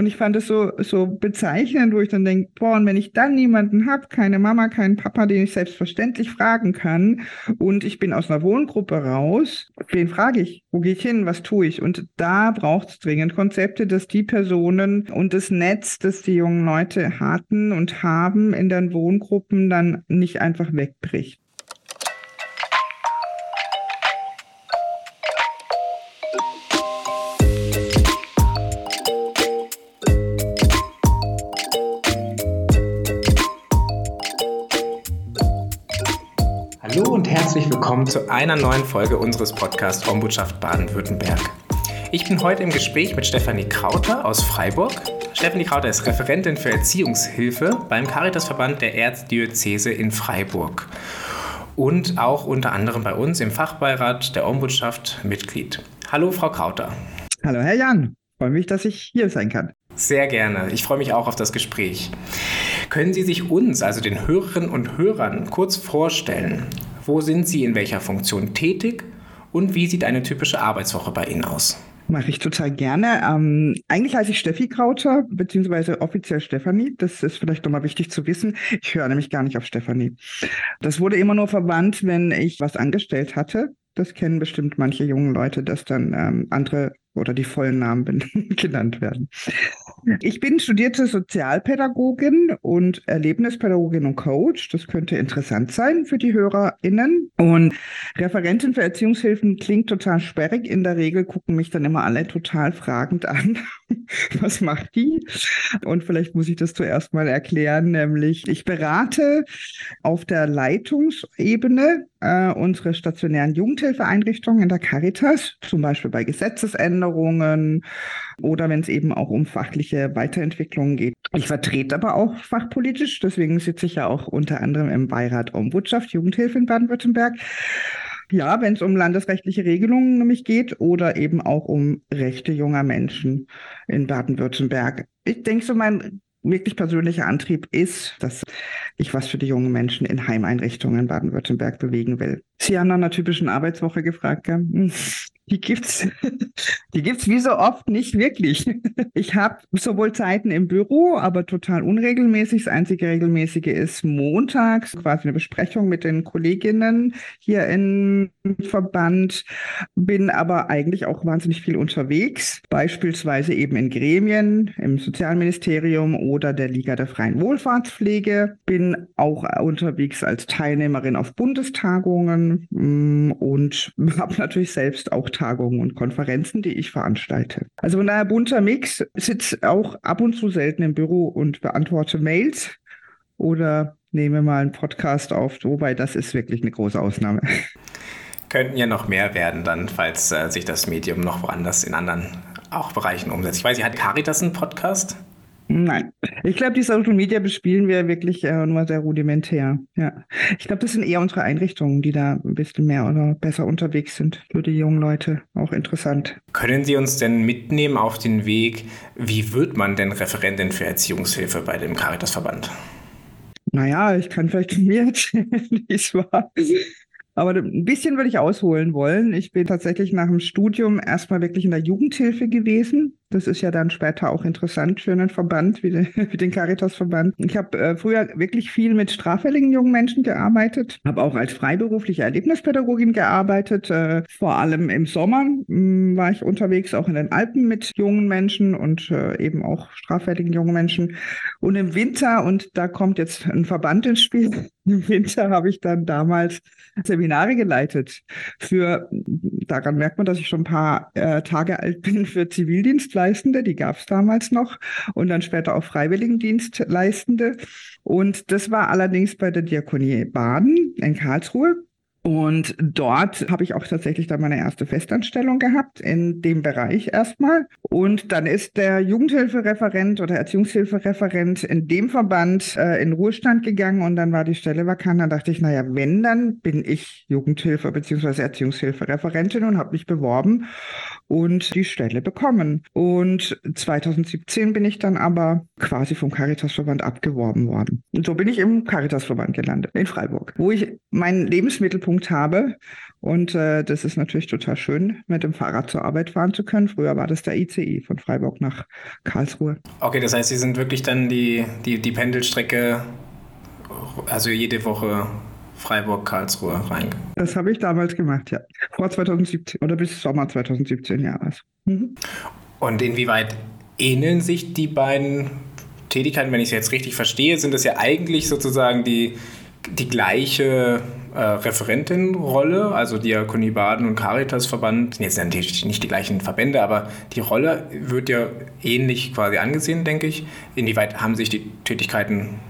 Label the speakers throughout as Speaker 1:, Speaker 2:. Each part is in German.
Speaker 1: Und ich fand es so, so bezeichnend, wo ich dann denke, boah, und wenn ich dann niemanden habe, keine Mama, keinen Papa, den ich selbstverständlich fragen kann, und ich bin aus einer Wohngruppe raus, wen frage ich? Wo gehe ich hin? Was tue ich? Und da braucht es dringend Konzepte, dass die Personen und das Netz, das die jungen Leute hatten und haben in den Wohngruppen, dann nicht einfach wegbricht.
Speaker 2: Willkommen zu einer neuen Folge unseres Podcasts Ombudschaft Baden-Württemberg. Ich bin heute im Gespräch mit Stefanie Krauter aus Freiburg. Stefanie Krauter ist Referentin für Erziehungshilfe beim Caritasverband der Erzdiözese in Freiburg und auch unter anderem bei uns im Fachbeirat der Ombudschaft Mitglied. Hallo, Frau Krauter.
Speaker 1: Hallo, Herr Jan. Freue mich, dass ich hier sein kann.
Speaker 2: Sehr gerne. Ich freue mich auch auf das Gespräch. Können Sie sich uns, also den Hörerinnen und Hörern, kurz vorstellen? Wo sind Sie in welcher Funktion tätig und wie sieht eine typische Arbeitswoche bei Ihnen aus?
Speaker 1: Mache ich total gerne. Ähm, eigentlich heiße ich Steffi Krauter, beziehungsweise offiziell Stefanie. Das ist vielleicht nochmal wichtig zu wissen. Ich höre nämlich gar nicht auf Stefanie. Das wurde immer nur verwandt, wenn ich was angestellt hatte. Das kennen bestimmt manche jungen Leute, dass dann ähm, andere oder die vollen Namen genannt werden. Ich bin studierte Sozialpädagogin und Erlebnispädagogin und Coach. Das könnte interessant sein für die HörerInnen. Und Referentin für Erziehungshilfen klingt total sperrig. In der Regel gucken mich dann immer alle total fragend an. Was macht die? Und vielleicht muss ich das zuerst mal erklären, nämlich ich berate auf der Leitungsebene äh, unsere stationären Jugendhilfeeinrichtungen in der Caritas, zum Beispiel bei Gesetzesänderungen oder wenn es eben auch um fachliche Weiterentwicklungen geht. Ich vertrete aber auch fachpolitisch, deswegen sitze ich ja auch unter anderem im Beirat Ombudschaft Jugendhilfe in Baden-Württemberg. Ja, wenn es um landesrechtliche Regelungen nämlich geht oder eben auch um Rechte junger Menschen in Baden-Württemberg. Ich denke so, mein wirklich persönlicher Antrieb ist, dass ich was für die jungen Menschen in Heimeinrichtungen in Baden-Württemberg bewegen will. Sie haben nach einer typischen Arbeitswoche gefragt, gell? Die gibt's, die gibt's wie so oft nicht wirklich. Ich habe sowohl Zeiten im Büro, aber total unregelmäßig. Das einzige regelmäßige ist montags, quasi eine Besprechung mit den Kolleginnen hier im Verband. Bin aber eigentlich auch wahnsinnig viel unterwegs, beispielsweise eben in Gremien, im Sozialministerium oder der Liga der freien Wohlfahrtspflege. Bin auch unterwegs als Teilnehmerin auf Bundestagungen mm, und habe natürlich selbst auch Tagungen und Konferenzen, die ich veranstalte. Also von daher bunter Mix, sitze auch ab und zu selten im Büro und beantworte Mails oder nehme mal einen Podcast auf, wobei das ist wirklich eine große Ausnahme.
Speaker 2: Könnten ja noch mehr werden dann, falls äh, sich das Medium noch woanders in anderen auch Bereichen umsetzt. Ich weiß, Sie hat Caritas einen Podcast?
Speaker 1: Nein. Ich glaube, die Social Media bespielen wir wirklich äh, nur sehr rudimentär. Ja. Ich glaube, das sind eher unsere Einrichtungen, die da ein bisschen mehr oder besser unterwegs sind. Für die jungen Leute auch interessant.
Speaker 2: Können Sie uns denn mitnehmen auf den Weg, wie wird man denn Referentin für Erziehungshilfe bei dem Caritasverband?
Speaker 1: Naja, ich kann vielleicht mir erzählen, wie es war. Aber ein bisschen würde ich ausholen wollen. Ich bin tatsächlich nach dem Studium erstmal wirklich in der Jugendhilfe gewesen. Das ist ja dann später auch interessant für einen Verband wie den, wie den Caritas-Verband. Ich habe äh, früher wirklich viel mit straffälligen jungen Menschen gearbeitet, habe auch als freiberufliche Erlebnispädagogin gearbeitet. Äh, vor allem im Sommer mh, hm, war ich unterwegs, auch in den Alpen mit jungen Menschen und äh, eben auch straffälligen jungen Menschen. Und im Winter, und da kommt jetzt ein Verband ins Spiel, im Winter habe ich dann damals Seminare geleitet für, daran merkt man, dass ich schon ein paar äh, Tage alt bin, für Zivildienstleistende, die gab es damals noch, und dann später auch Freiwilligendienstleistende. Und das war allerdings bei der Diakonie Baden in Karlsruhe. Und dort habe ich auch tatsächlich dann meine erste Festanstellung gehabt, in dem Bereich erstmal. Und dann ist der Jugendhilfereferent oder Erziehungshilfereferent in dem Verband äh, in Ruhestand gegangen und dann war die Stelle vakant. Dann dachte ich, naja, wenn, dann bin ich Jugendhilfe bzw. Erziehungshilfereferentin und habe mich beworben und die Stelle bekommen. Und 2017 bin ich dann aber quasi vom Caritasverband abgeworben worden. Und so bin ich im Caritasverband gelandet, in Freiburg, wo ich meinen Lebensmittelpunkt Treffpunkt habe. Und äh, das ist natürlich total schön, mit dem Fahrrad zur Arbeit fahren zu können. Früher war das der ICE von Freiburg nach Karlsruhe.
Speaker 2: Okay, das heißt, Sie sind wirklich dann die, die, die Pendelstrecke, also jede Woche Freiburg-Karlsruhe rein.
Speaker 1: Das habe ich damals gemacht, ja. Vor 2017 oder bis Sommer 2017, ja. Mhm.
Speaker 2: Und inwieweit ähneln sich die beiden Tätigkeiten, wenn ich es jetzt richtig verstehe, sind das ja eigentlich sozusagen die, die gleiche äh, Referentenrolle, also Diakonie Baden und Caritasverband, jetzt natürlich nicht die gleichen Verbände, aber die Rolle wird ja ähnlich quasi angesehen, denke ich. Inwieweit haben sich die Tätigkeiten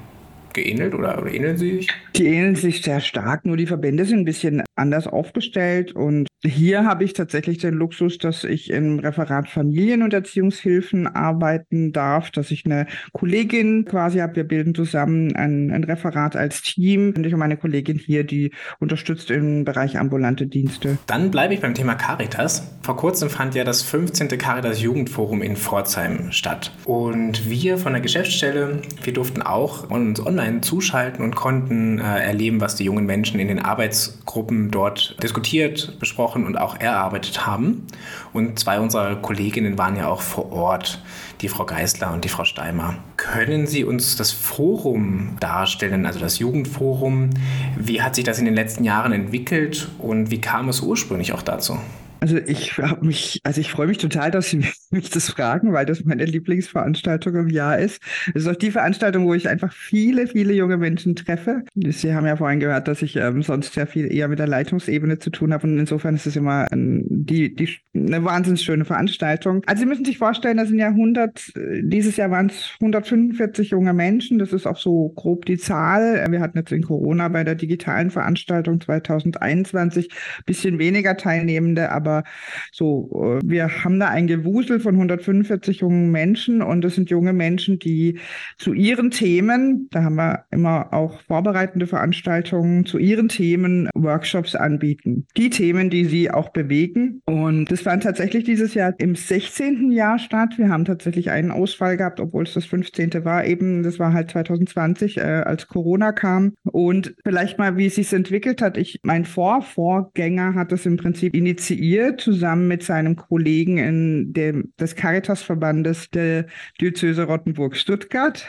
Speaker 2: geähnelt oder, oder ähneln sie sich?
Speaker 1: Die ähneln sich sehr stark, nur die Verbände sind ein bisschen anders aufgestellt und hier habe ich tatsächlich den Luxus, dass ich im Referat Familien- und Erziehungshilfen arbeiten darf, dass ich eine Kollegin quasi habe. Wir bilden zusammen ein, ein Referat als Team und ich und meine Kollegin hier, die unterstützt im Bereich ambulante Dienste.
Speaker 2: Dann bleibe ich beim Thema Caritas. Vor kurzem fand ja das 15. Caritas Jugendforum in Pforzheim statt. Und wir von der Geschäftsstelle, wir durften auch uns online zuschalten und konnten äh, erleben, was die jungen Menschen in den Arbeitsgruppen dort diskutiert, besprochen und auch erarbeitet haben. Und zwei unserer Kolleginnen waren ja auch vor Ort, die Frau Geisler und die Frau Steimer. Können Sie uns das Forum darstellen, also das Jugendforum? Wie hat sich das in den letzten Jahren entwickelt und wie kam es ursprünglich auch dazu?
Speaker 1: Also ich habe mich, also ich freue mich total, dass Sie mich das fragen, weil das meine Lieblingsveranstaltung im Jahr ist. Es ist auch die Veranstaltung, wo ich einfach viele, viele junge Menschen treffe. Sie haben ja vorhin gehört, dass ich ähm, sonst sehr viel eher mit der Leitungsebene zu tun habe und insofern ist es immer ein, die, die, eine wahnsinnig schöne Veranstaltung. Also Sie müssen sich vorstellen, das sind ja 100, dieses Jahr waren es 145 junge Menschen. Das ist auch so grob die Zahl. Wir hatten jetzt in Corona bei der digitalen Veranstaltung 2021 bisschen weniger Teilnehmende, aber aber so, äh, wir haben da ein Gewusel von 145 jungen Menschen und das sind junge Menschen, die zu ihren Themen, da haben wir immer auch vorbereitende Veranstaltungen, zu ihren Themen Workshops anbieten. Die Themen, die sie auch bewegen. Und das fand tatsächlich dieses Jahr im 16. Jahr statt. Wir haben tatsächlich einen Ausfall gehabt, obwohl es das 15. war. Eben, das war halt 2020, äh, als Corona kam. Und vielleicht mal, wie es sich entwickelt hat. Ich, mein Vorvorgänger hat das im Prinzip initiiert zusammen mit seinem Kollegen in dem, des Caritas-Verbandes der Diözese Rottenburg-Stuttgart.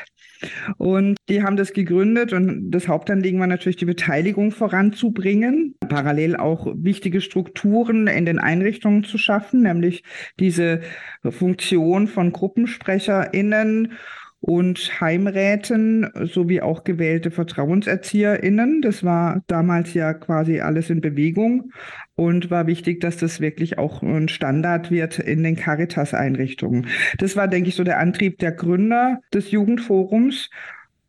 Speaker 1: Und die haben das gegründet und das Hauptanliegen war natürlich die Beteiligung voranzubringen, parallel auch wichtige Strukturen in den Einrichtungen zu schaffen, nämlich diese Funktion von GruppensprecherInnen und Heimräten sowie auch gewählte VertrauenserzieherInnen. Das war damals ja quasi alles in Bewegung und war wichtig, dass das wirklich auch ein Standard wird in den Caritas-Einrichtungen. Das war, denke ich, so der Antrieb der Gründer des Jugendforums.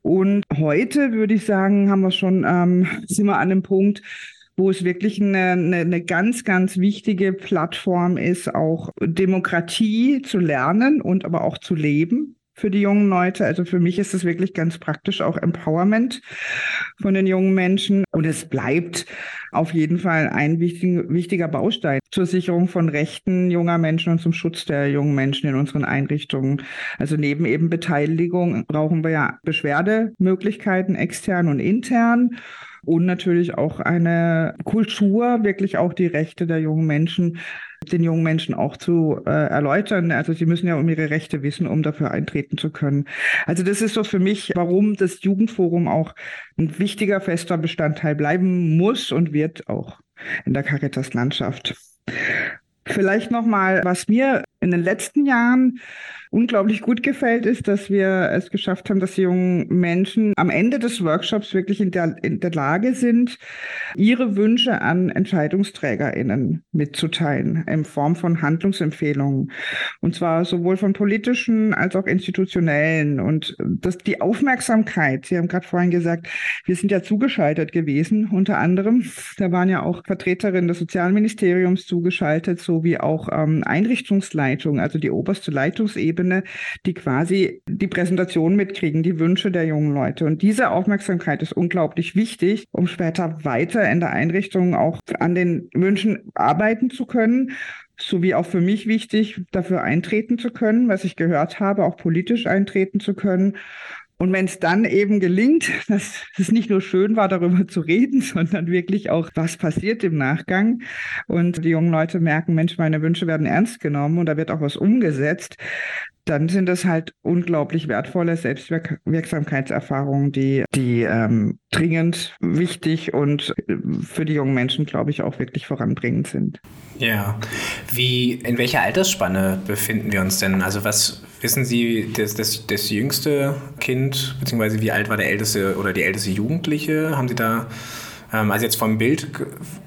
Speaker 1: Und heute würde ich sagen, haben wir schon, ähm, sind wir an dem Punkt, wo es wirklich eine, eine, eine ganz, ganz wichtige Plattform ist, auch Demokratie zu lernen und aber auch zu leben für die jungen Leute. Also für mich ist es wirklich ganz praktisch auch Empowerment von den jungen Menschen. Und es bleibt auf jeden Fall ein wichtig, wichtiger Baustein zur Sicherung von Rechten junger Menschen und zum Schutz der jungen Menschen in unseren Einrichtungen. Also neben eben Beteiligung brauchen wir ja Beschwerdemöglichkeiten extern und intern und natürlich auch eine Kultur, wirklich auch die Rechte der jungen Menschen den jungen Menschen auch zu äh, erläutern. Also sie müssen ja um ihre Rechte wissen, um dafür eintreten zu können. Also das ist so für mich, warum das Jugendforum auch ein wichtiger, fester Bestandteil bleiben muss und wird auch in der Caritas-Landschaft. Vielleicht noch mal, was mir in den letzten Jahren unglaublich gut gefällt, ist, dass wir es geschafft haben, dass die jungen Menschen am Ende des Workshops wirklich in der, in der Lage sind, ihre Wünsche an EntscheidungsträgerInnen mitzuteilen in Form von Handlungsempfehlungen. Und zwar sowohl von politischen als auch institutionellen. Und dass die Aufmerksamkeit, Sie haben gerade vorhin gesagt, wir sind ja zugeschaltet gewesen, unter anderem. Da waren ja auch Vertreterinnen des Sozialministeriums zugeschaltet, sowie auch ähm, Einrichtungsleitungen, also die oberste Leitungsebene Ebene, die quasi die Präsentation mitkriegen, die Wünsche der jungen Leute. Und diese Aufmerksamkeit ist unglaublich wichtig, um später weiter in der Einrichtung auch an den Wünschen arbeiten zu können sowie auch für mich wichtig, dafür eintreten zu können, was ich gehört habe, auch politisch eintreten zu können Und wenn es dann eben gelingt, dass es nicht nur schön war, darüber zu reden, sondern wirklich auch, was passiert im Nachgang und die jungen Leute merken, Mensch, meine Wünsche werden ernst genommen und da wird auch was umgesetzt, dann sind das halt unglaublich wertvolle Selbstwirksamkeitserfahrungen, die, die ähm, dringend wichtig und für die jungen Menschen, glaube ich, auch wirklich voranbringend sind.
Speaker 2: Ja. Wie, in welcher Altersspanne befinden wir uns denn? Also was wissen Sie, das, das, das jüngste Kind, beziehungsweise wie alt war der älteste oder die älteste Jugendliche? Haben Sie da, ähm, also jetzt vom Bild,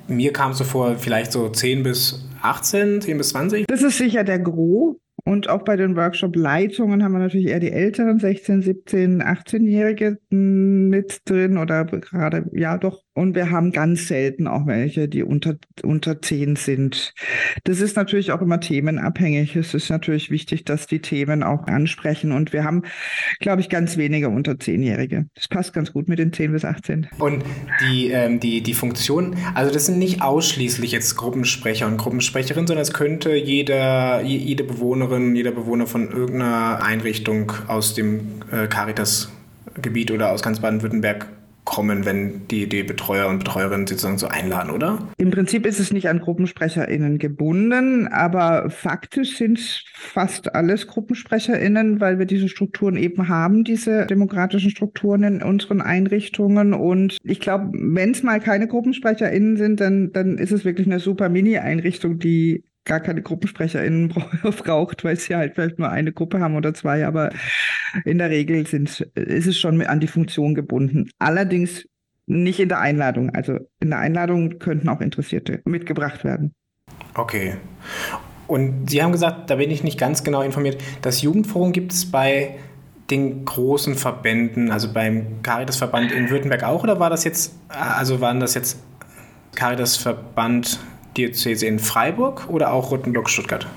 Speaker 2: mir kam es so vor, vielleicht so 10 bis 18, 10 bis 20?
Speaker 1: Das ist sicher der Gros. Und auch bei den Workshop-Leitungen haben wir natürlich eher die älteren 16, 17, 18-Jährige mit drin oder gerade, ja doch. Und wir haben ganz selten auch welche, die unter, unter 10 sind. Das ist natürlich auch immer themenabhängig. Es ist natürlich wichtig, dass die Themen auch ansprechen. Und wir haben, glaube ich, ganz wenige unter 10-Jährige. Das passt ganz gut mit den 10 bis 18.
Speaker 2: Und die, ähm, die, die Funktion, also das sind nicht ausschließlich jetzt Gruppensprecher und Gruppensprecherinnen, sondern es könnte jeder, jede Bewohnerin Bewohnerin, jeder Bewohner von irgendeiner Einrichtung aus dem äh, Caritas-Gebiet oder aus ganz Baden-Württemberg kommen, wenn die, die Betreuer und Betreuerinnen sozusagen so einladen, oder?
Speaker 1: Im Prinzip ist es nicht an GruppensprecherInnen gebunden, aber faktisch sind fast alles GruppensprecherInnen, weil wir diese Strukturen eben haben, diese demokratischen Strukturen in unseren Einrichtungen. Und ich glaube, wenn es mal keine GruppensprecherInnen sind, dann, dann ist es wirklich eine super Mini-Einrichtung, die gar keine GruppensprecherInnen braucht, weil sie halt vielleicht nur eine Gruppe haben oder zwei, aber in der Regel sind, ist es schon an die Funktion gebunden. Allerdings nicht in der Einladung. Also in der Einladung könnten auch Interessierte mitgebracht werden.
Speaker 2: Okay. Und Sie haben gesagt, da bin ich nicht ganz genau informiert, das Jugendforum gibt es bei den großen Verbänden, also beim Caritas-Verband in Württemberg auch, oder war das jetzt, also waren das jetzt Caritas-Verband Diözese in Freiburg oder auch Rottenburg Stuttgart?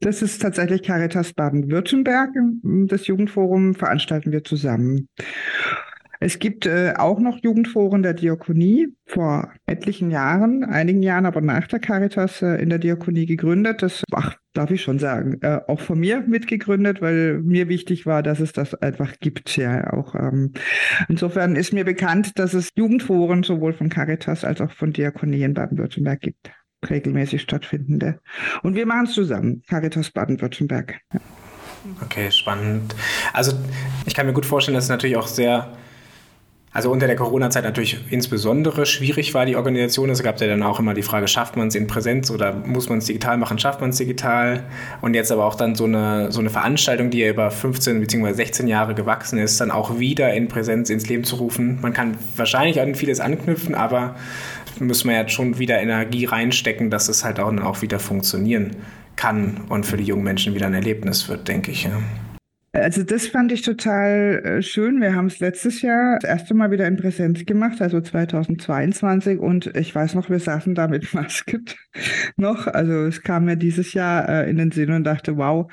Speaker 1: Das ist tatsächlich Caritas Baden-Württemberg. Das Jugendforum veranstalten wir zusammen. Es gibt äh, auch noch Jugendforen der Diakonie, vor etlichen Jahren, einigen Jahren, aber nach der Caritas äh, in der Diakonie gegründet. Das, ach, darf ich schon sagen, äh, auch von mir mitgegründet, weil mir wichtig war, dass es das einfach gibt. Ja, auch ähm, insofern ist mir bekannt, dass es Jugendforen sowohl von Caritas als auch von Diakonie in Baden-Württemberg gibt regelmäßig stattfindende. Und wir machen es zusammen, Caritas Baden-Württemberg. Ja.
Speaker 2: Okay, spannend. Also ich kann mir gut vorstellen, dass es natürlich auch sehr also unter der Corona-Zeit natürlich insbesondere schwierig war die Organisation. Es gab ja dann auch immer die Frage, schafft man es in Präsenz oder muss man es digital machen, schafft man es digital? Und jetzt aber auch dann so eine, so eine Veranstaltung, die ja über 15 bzw. 16 Jahre gewachsen ist, dann auch wieder in Präsenz ins Leben zu rufen. Man kann wahrscheinlich an vieles anknüpfen, aber muss man ja schon wieder Energie reinstecken, dass es halt auch, auch wieder funktionieren kann und für die jungen Menschen wieder ein Erlebnis wird, denke ich. Ja.
Speaker 1: Also das fand ich total äh, schön. Wir haben es letztes Jahr das erste Mal wieder in Präsenz gemacht, also 2022. Und ich weiß noch, wir saßen da mit Maske noch. Also es kam mir dieses Jahr äh, in den Sinn und dachte, wow,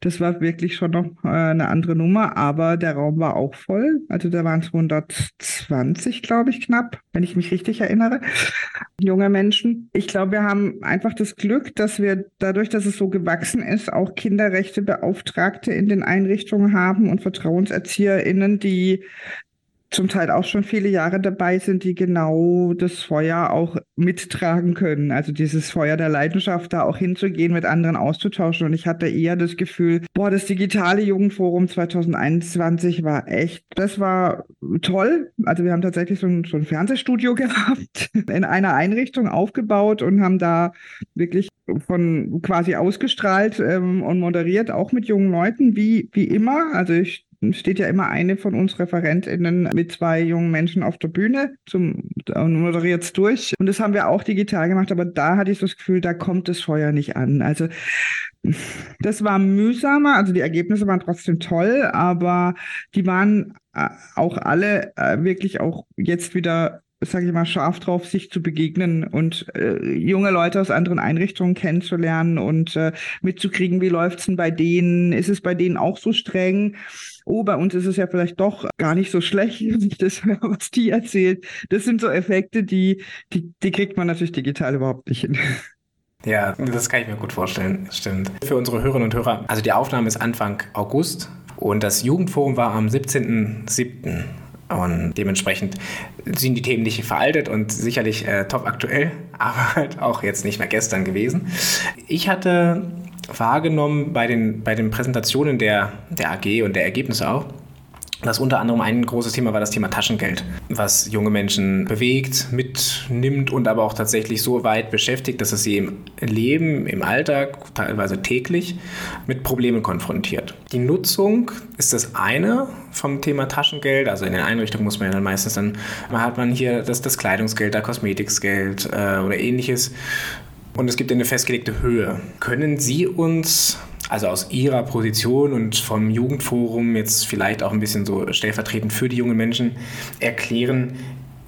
Speaker 1: das war wirklich schon noch äh, eine andere Nummer. Aber der Raum war auch voll. Also da waren es 120, glaube ich, knapp, wenn ich mich richtig erinnere. Junge Menschen. Ich glaube, wir haben einfach das Glück, dass wir dadurch, dass es so gewachsen ist, auch Kinderrechtebeauftragte in den Einrichtungen Einrichtungen haben und VertrauenserzieherInnen, die zum Teil auch schon viele Jahre dabei sind, die genau das Feuer auch mittragen können. Also dieses Feuer der Leidenschaft, da auch hinzugehen, mit anderen auszutauschen. Und ich hatte eher das Gefühl, boah, das digitale Jugendforum 2021 war echt, das war toll. Also wir haben tatsächlich so ein, so ein Fernsehstudio gehabt, in einer Einrichtung aufgebaut und haben da wirklich von quasi ausgestrahlt ähm, und moderiert, auch mit jungen Leuten, wie, wie immer. Also ich steht ja immer eine von uns ReferentInnen mit zwei jungen Menschen auf der Bühne zum, und moderiert es durch. Und das haben wir auch digital gemacht, aber da hatte ich das Gefühl, da kommt das Feuer nicht an. Also das war mühsamer, also die Ergebnisse waren trotzdem toll, aber die waren äh, auch alle äh, wirklich auch jetzt wieder sage ich mal, scharf drauf, sich zu begegnen und äh, junge Leute aus anderen Einrichtungen kennenzulernen und äh, mitzukriegen, wie läuft's denn bei denen? Ist es bei denen auch so streng? Oh, bei uns ist es ja vielleicht doch gar nicht so schlecht, wenn ich das höre, was die erzählt. Das sind so Effekte, die, die, die kriegt man natürlich digital überhaupt nicht hin.
Speaker 2: Ja, das kann ich mir gut vorstellen. Stimmt. Für unsere Hörerinnen und Hörer, also die Aufnahme ist Anfang August Und das Jugendforum war am 17.07. Und dementsprechend sind die Themen nicht veraltet und sicherlich äh, top aktuell, aber halt auch jetzt nicht mehr gestern gewesen. Ich hatte wahrgenommen bei den, bei den Präsentationen der, der AG und der Ergebnisse auch, dass unter anderem ein großes Thema war das Thema Taschengeld, was junge Menschen bewegt, mitnimmt und aber auch tatsächlich so weit beschäftigt, dass es sie im Leben, im Alltag, teilweise täglich mit Problemen konfrontiert. Die Nutzung ist das eine vom Thema Taschengeld, also in den Einrichtungen muss man ja dann meistens dann, hat man hier das, das Kleidungsgeld, da Kosmetikgeld äh, oder ähnliches und es gibt eine festgelegte Höhe. Können Sie uns also aus Ihrer Position und vom Jugendforum jetzt vielleicht auch ein bisschen so stellvertretend für die jungen Menschen erklären,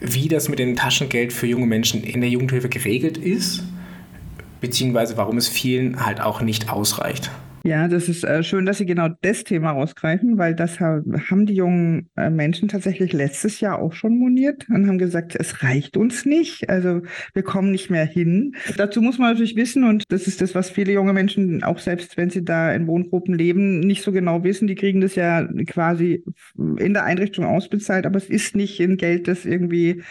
Speaker 2: wie das mit dem Taschengeld für junge Menschen in der Jugendhilfe geregelt ist, beziehungsweise warum es vielen halt auch nicht ausreicht.
Speaker 1: Ja, das ist äh, schön, dass Sie genau das Thema rausgreifen, weil das haben die jungen äh, Menschen tatsächlich letztes Jahr auch schon moniert und haben gesagt, es reicht uns nicht. Also wir kommen nicht mehr hin. Dazu muss man natürlich wissen, und das ist das, was viele junge Menschen, auch selbst wenn sie da in Wohngruppen leben, nicht so genau wissen. Die kriegen das ja quasi in der Einrichtung ausbezahlt, aber es ist nicht in Geld, das irgendwie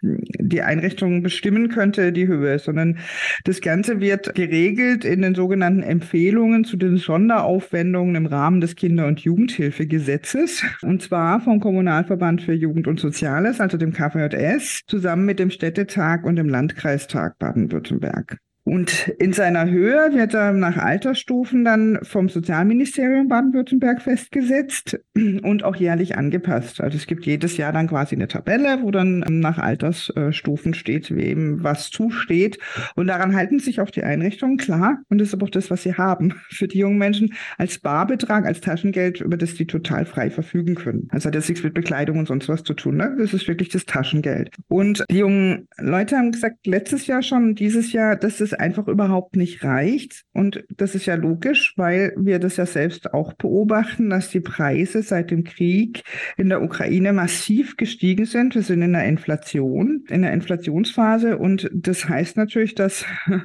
Speaker 1: die Einrichtung bestimmen könnte, die Höhe, sondern das Ganze wird geregelt in den sogenannten Empfehlungen zu den Sonderaufwendungen im Rahmen des Kinder- und Jugendhilfegesetzes. Und zwar vom Kommunalverband für Jugend und Soziales, also dem KVJS, zusammen mit dem Städtetag und dem Landkreistag Baden-Württemberg. Und in seiner Höhe wird er nach Altersstufen dann vom Sozialministerium Baden-Württemberg festgesetzt und auch jährlich angepasst. Also es gibt jedes Jahr dann quasi eine Tabelle, wo dann nach Altersstufen steht, wem was zusteht. Und daran halten sich auch die Einrichtungen klar. Und das ist aber auch das, was sie haben für die jungen Menschen als Barbetrag, als Taschengeld, über das die total frei verfügen können. Also hat jetzt nichts mit Bekleidung und sonst was zu tun. Ne? Das ist wirklich das Taschengeld. Und die jungen Leute haben gesagt, letztes Jahr schon, dieses Jahr, dass es einfach überhaupt nicht reicht. Und das ist ja logisch, weil wir das ja selbst auch beobachten, dass die Preise seit dem Krieg in der Ukraine massiv gestiegen sind. Wir sind in der Inflation, in der Inflationsphase. Und das heißt natürlich, dass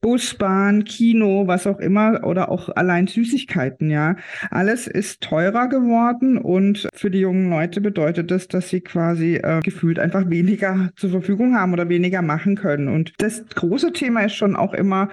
Speaker 1: Bus, Bahn, Kino, was auch immer, oder auch allein Süßigkeiten, ja, alles ist teurer geworden. Und für die jungen Leute bedeutet das, dass sie quasi äh, gefühlt einfach weniger zur Verfügung haben oder weniger machen können. Und das große Thema ist schon auch immer,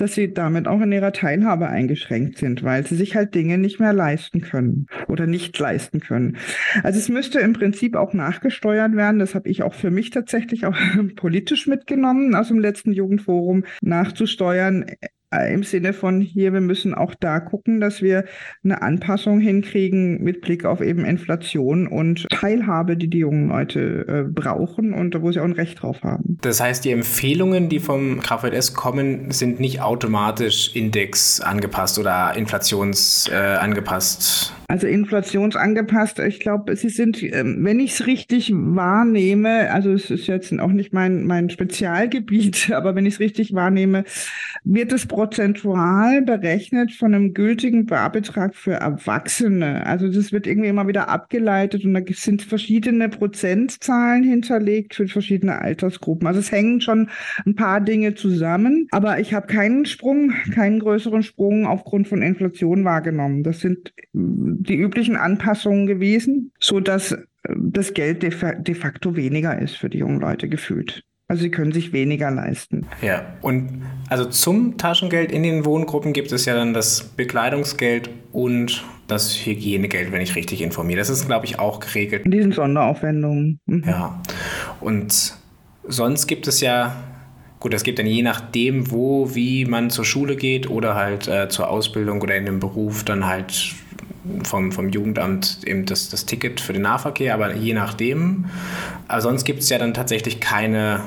Speaker 1: dass sie damit auch in ihrer Teilhabe eingeschränkt sind, weil sie sich halt Dinge nicht mehr leisten können oder nicht leisten können. Also es müsste im Prinzip auch nachgesteuert werden. Das habe ich auch für mich tatsächlich auch politisch mitgenommen aus dem letzten Jugendforum, nachzusteuern im Sinne von hier, wir müssen auch da gucken, dass wir eine Anpassung hinkriegen mit Blick auf eben Inflation und Teilhabe, die die jungen Leute äh, brauchen und wo sie auch ein Recht drauf haben.
Speaker 2: Das heißt, die Empfehlungen, die vom KVS kommen, sind nicht automatisch Index angepasst oder inflationsangepasst?
Speaker 1: Äh, also inflationsangepasst. Ich glaube, sie sind, ähm, wenn ich es richtig wahrnehme, also es ist jetzt auch nicht mein, mein Spezialgebiet, aber wenn ich es richtig wahrnehme, wird es prozentual berechnet von einem gültigen Barbetrag für Erwachsene. Also das wird irgendwie immer wieder abgeleitet und da sind verschiedene Prozentzahlen hinterlegt für verschiedene Altersgruppen. Also es hängen schon ein paar Dinge zusammen, aber ich habe keinen Sprung, keinen größeren Sprung aufgrund von Inflation wahrgenommen. Das sind die üblichen Anpassungen gewesen, so dass äh, das Geld de, facto weniger ist für die jungen Leute gefühlt. Also sie können sich weniger leisten.
Speaker 2: Ja, und also zum Taschengeld in den Wohngruppen gibt es ja dann das Bekleidungsgeld und das Hygienegeld, wenn ich richtig informiere. Das ist, glaube ich, auch geregelt.
Speaker 1: In diesen Sonderaufwendungen.
Speaker 2: Mhm. Ja, und sonst gibt es ja Gut, das gibt dann je nachdem, wo, wie man zur Schule geht oder halt äh, zur Ausbildung oder in dem Beruf dann halt vom, vom Jugendamt eben das, das Ticket für den Nahverkehr, aber je nachdem. Aber sonst gibt es ja dann tatsächlich keine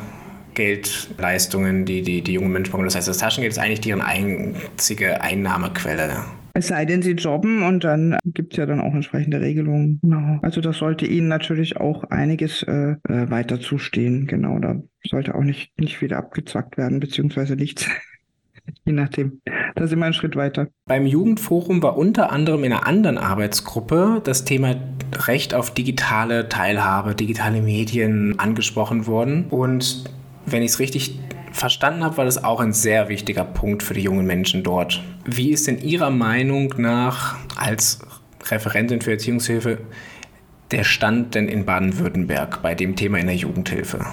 Speaker 2: Geldleistungen, die die, die jungen Menschen bekommen. Das heißt, das Taschengeld ist eigentlich deren einzige Einnahmequelle.
Speaker 1: Es sei denn, sie jobben und dann gibt es ja dann auch entsprechende Regelungen. Genau. Also das sollte ihnen natürlich auch einiges äh, äh weiter zustehen. Genau, da sollte auch nicht, nicht wieder abgezwackt werden, beziehungsweise nichts. Je nachdem. Da sind wir einen Schritt weiter.
Speaker 2: Beim Jugendforum war unter anderem in einer anderen Arbeitsgruppe das Thema Recht auf digitale Teilhabe, digitale Medien angesprochen worden. Und wenn ich es richtig verstanden habe, war das auch ein sehr wichtiger Punkt für die jungen Menschen dort. Wie ist denn Ihrer Meinung nach als Referentin für Erziehungshilfe, der Stand denn in Baden-Württemberg bei dem Thema in der Jugendhilfe?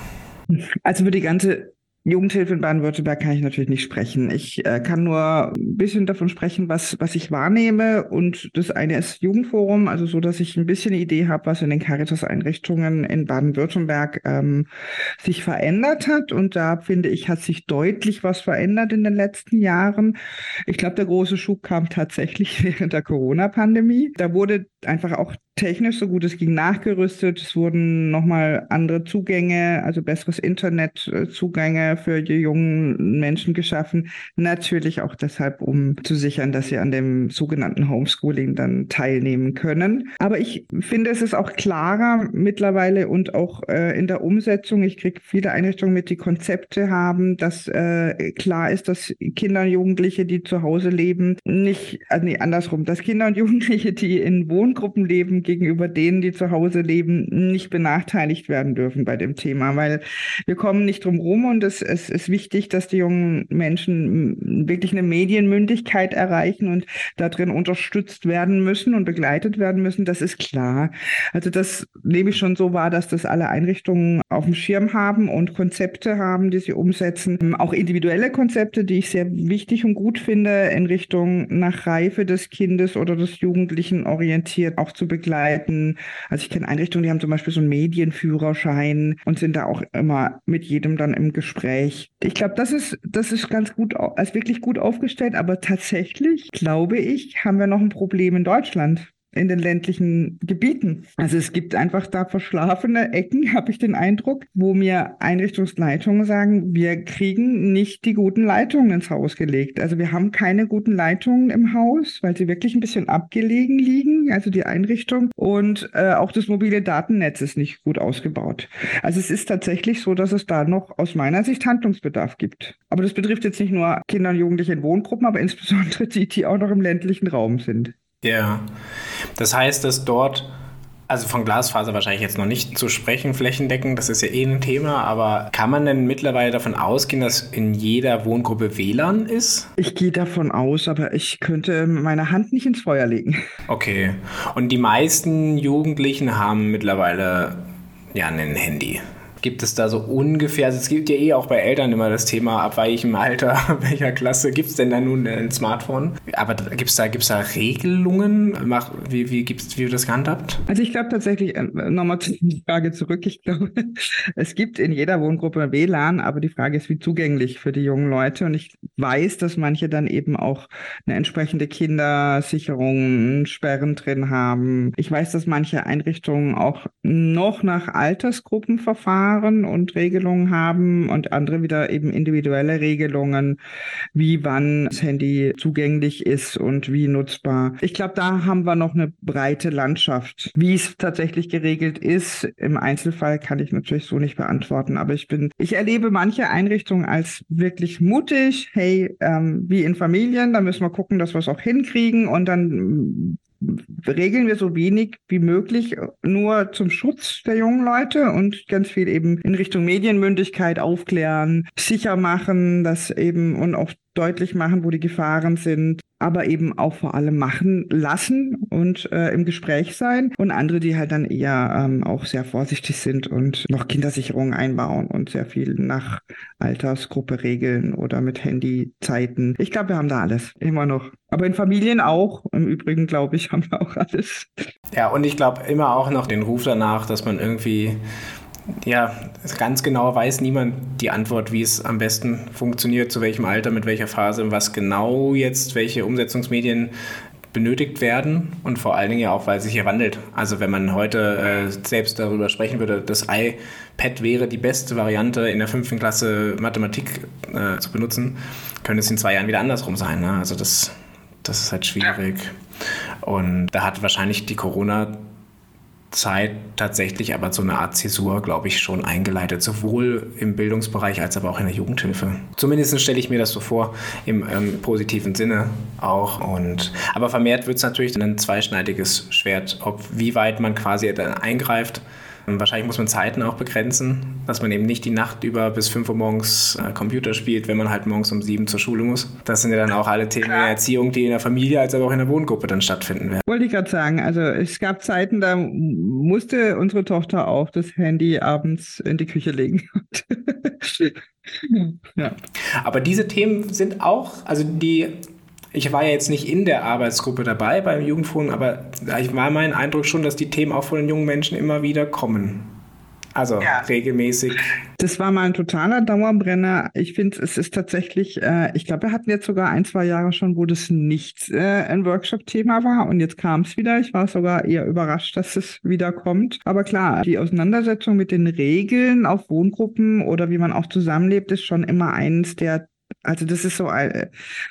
Speaker 1: Also für die ganze Jugendhilfe in Baden-Württemberg kann ich natürlich nicht sprechen. Ich äh, kann nur ein bisschen davon sprechen, was, was ich wahrnehme. Und das eine ist Jugendforum, also so, dass ich ein bisschen eine Idee habe, was in den Caritas-Einrichtungen in Baden-Württemberg ähm, sich verändert hat. Und da finde ich, hat sich deutlich was verändert in den letzten Jahren. Ich glaube, der große Schub kam tatsächlich während der Corona-Pandemie. Da wurde einfach auch technisch so gut es ging nachgerüstet. Es wurden nochmal andere Zugänge, also besseres Internetzugänge für die jungen Menschen geschaffen. Natürlich auch deshalb, um zu sichern, dass sie an dem sogenannten Homeschooling dann teilnehmen können. Aber ich finde, es ist auch klarer mittlerweile und auch äh, in der Umsetzung. Ich kriege viele Einrichtungen mit, die Konzepte haben, dass äh, klar ist, dass Kinder und Jugendliche, die zu Hause leben, nicht, also nee, andersrum, dass Kinder und Jugendliche, die in Wohngruppen leben, gegenüber denen, die zu Hause leben, nicht benachteiligt werden dürfen bei dem Thema, weil wir kommen nicht drum rum und es, es ist wichtig, dass die jungen Menschen wirklich eine Medienmündigkeit erreichen und darin unterstützt werden müssen und begleitet werden müssen. Das ist klar. Also das nehme ich schon so wahr, dass das alle Einrichtungen auf dem Schirm haben und Konzepte haben, die sie umsetzen. Auch individuelle Konzepte, die ich sehr wichtig und gut finde, in Richtung nach Reife des Kindes oder des Jugendlichen orientiert auch zu begleiten. Also ich kenne Einrichtungen, die haben zum Beispiel so einen Medienführerschein und sind da auch immer mit jedem dann im Gespräch. Ich glaube, das ist, das ist ganz gut, also wirklich gut aufgestellt, aber tatsächlich, glaube ich, haben wir noch ein Problem in Deutschland in den ländlichen Gebieten. Also es gibt einfach da verschlafene Ecken, habe ich den Eindruck, wo mir Einrichtungsleitungen sagen, wir kriegen nicht die guten Leitungen ins Haus gelegt. Also wir haben keine guten Leitungen im Haus, weil sie wirklich ein bisschen abgelegen liegen, also die Einrichtung. Und äh, auch das mobile Datennetz ist nicht gut ausgebaut. Also es ist tatsächlich so, dass es da noch aus meiner Sicht Handlungsbedarf gibt. Aber das betrifft jetzt nicht nur Kinder und Jugendliche in Wohngruppen, aber insbesondere die, die auch noch im ländlichen Raum sind.
Speaker 2: Ja, das heißt, dass dort, also von Glasfaser wahrscheinlich jetzt noch nicht zu sprechen, flächendeckend, das ist ja eh ein Thema, aber kann man denn mittlerweile davon ausgehen, dass in jeder Wohngruppe WLAN ist?
Speaker 1: Ich gehe davon aus, aber ich könnte meine Hand nicht ins Feuer legen.
Speaker 2: Okay. Und die meisten Jugendlichen haben mittlerweile ja ein Handy gibt es da so ungefähr, also es gibt ja eh auch bei Eltern immer das Thema, ab welchem Alter, welcher Klasse gibt es denn da nun ein Smartphone? Aber gibt es da, gibt's da Regelungen? Wie, wie, gibt's, wie wird das gehandhabt?
Speaker 1: Also ich glaube tatsächlich, äh, nochmal zu der Frage zurück, ich glaube, es gibt in jeder Wohngruppe WLAN, aber die Frage ist, wie zugänglich für die jungen Leute. Und ich weiß, dass manche dann eben auch eine entsprechende Kindersicherung, Sperren drin haben. Ich weiß, dass manche Einrichtungen auch noch nach Altersgruppen verfahren Verfahren und Regelungen haben und andere wieder eben individuelle Regelungen, wie wann das Handy zugänglich ist und wie nutzbar. Ich glaube, da haben wir noch eine breite Landschaft. Wie es tatsächlich geregelt ist, im Einzelfall kann ich natürlich so nicht beantworten, aber ich bin, ich erlebe manche Einrichtungen als wirklich mutig. Hey, ähm, wie in Familien, da müssen wir gucken, dass wir es auch hinkriegen und dann regeln wir so wenig wie möglich nur zum Schutz der jungen Leute und ganz viel eben in Richtung Medienmündigkeit aufklären, sicher machen, dass eben und auch deutlich machen, wo die Gefahren sind, aber eben auch vor allem machen lassen und äh, im Gespräch sein. Und andere, die halt dann eher ähm, auch sehr vorsichtig sind und noch Kindersicherungen einbauen und sehr viel nach Altersgruppe regeln oder mit Handyzeiten. Ich glaube, wir haben da alles immer noch. Aber in Familien auch. Im Übrigen, glaube ich, haben wir auch alles.
Speaker 2: Ja, und ich glaube immer auch noch den Ruf danach, dass man irgendwie ja, ganz genau weiß niemand die Antwort, wie es am besten funktioniert, zu welchem Alter, mit welcher Phase, was genau jetzt, welche Umsetzungsmedien benötigt werden und vor allen Dingen ja auch, weil es sich hier wandelt. Also wenn man heute äh, selbst darüber sprechen würde, das iPad wäre die beste Variante in der fünften Klasse Mathematik äh, zu benutzen, könnte es in zwei Jahren wieder andersrum sein. Ne? Also das, das ist halt schwierig. Und da hat wahrscheinlich die Corona- Zeit tatsächlich aber so eine Art Zäsur, glaube ich, schon eingeleitet, sowohl im Bildungsbereich als aber auch in der Jugendhilfe. Zumindest stelle ich mir das so vor, im ähm, positiven Sinne auch. Und, aber vermehrt wird es natürlich ein zweischneidiges Schwert, ob wie weit man quasi dann eingreift Wahrscheinlich muss man Zeiten auch begrenzen, dass man eben nicht die Nacht über bis 5 Uhr morgens äh, Computer spielt, wenn man halt morgens um 7 zur Schule muss. Das sind ja dann auch alle Themen Klar. der Erziehung, die in der Familie als auch in der Wohngruppe dann stattfinden werden.
Speaker 1: Wollte ich gerade sagen, also es gab Zeiten, da musste unsere Tochter auch das Handy abends in die Küche legen.
Speaker 2: ja. Aber diese Themen sind auch, also die ich war ja jetzt nicht in der Arbeitsgruppe dabei beim Jugendforum, aber ich war mein Eindruck schon, dass die Themen auch von den jungen Menschen immer wieder kommen. Also ja. regelmäßig.
Speaker 1: Das war mal ein totaler Dauerbrenner. Ich finde, es ist tatsächlich, äh, ich glaube, wir hatten jetzt sogar ein, zwei Jahre schon, wo das nicht äh, ein Workshop-Thema war und jetzt kam es wieder. Ich war sogar eher überrascht, dass es wieder kommt. Aber klar, die Auseinandersetzung mit den Regeln auf Wohngruppen oder wie man auch zusammenlebt, ist schon immer eines der also das ist so äh,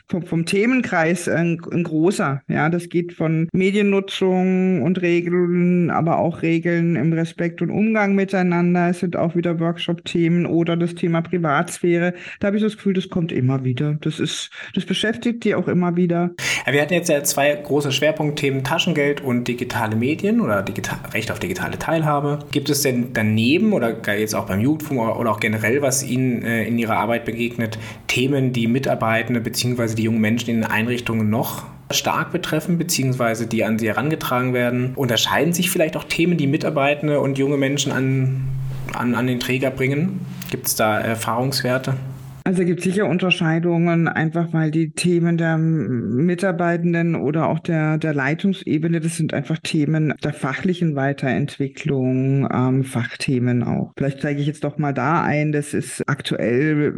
Speaker 1: vom, vom Themenkreis ein, ein, großer. Ja, das geht von Mediennutzung und Regeln, aber auch Regeln im Respekt und Umgang miteinander. Es sind auch wieder Workshop-Themen oder das Thema Privatsphäre. Da habe ich das Gefühl, das kommt immer wieder. Das ist, das beschäftigt die auch immer wieder.
Speaker 2: Ja, wir hatten jetzt ja zwei große Schwerpunktthemen: Taschengeld und digitale Medien oder digital, Recht auf digitale Teilhabe. Gibt es denn daneben oder jetzt auch beim Jugendfunk oder auch generell, was Ihnen äh, in Ihrer Arbeit begegnet, Themen Themen, die Mitarbeitende bzw. die jungen Menschen in den Einrichtungen noch stark betreffen, beziehungsweise die an sie herangetragen werden? Unterscheiden sich vielleicht auch Themen, die Mitarbeitende und junge Menschen an, an, an den Träger bringen? Gibt es da Erfahrungswerte?
Speaker 1: Also gibt sicher Unterscheidungen, einfach weil die Themen der Mitarbeitenden oder auch der, der Leitungsebene, das sind einfach Themen der fachlichen Weiterentwicklung, ähm, Fachthemen auch. Vielleicht zeige ich jetzt doch mal da ein, das ist aktuell,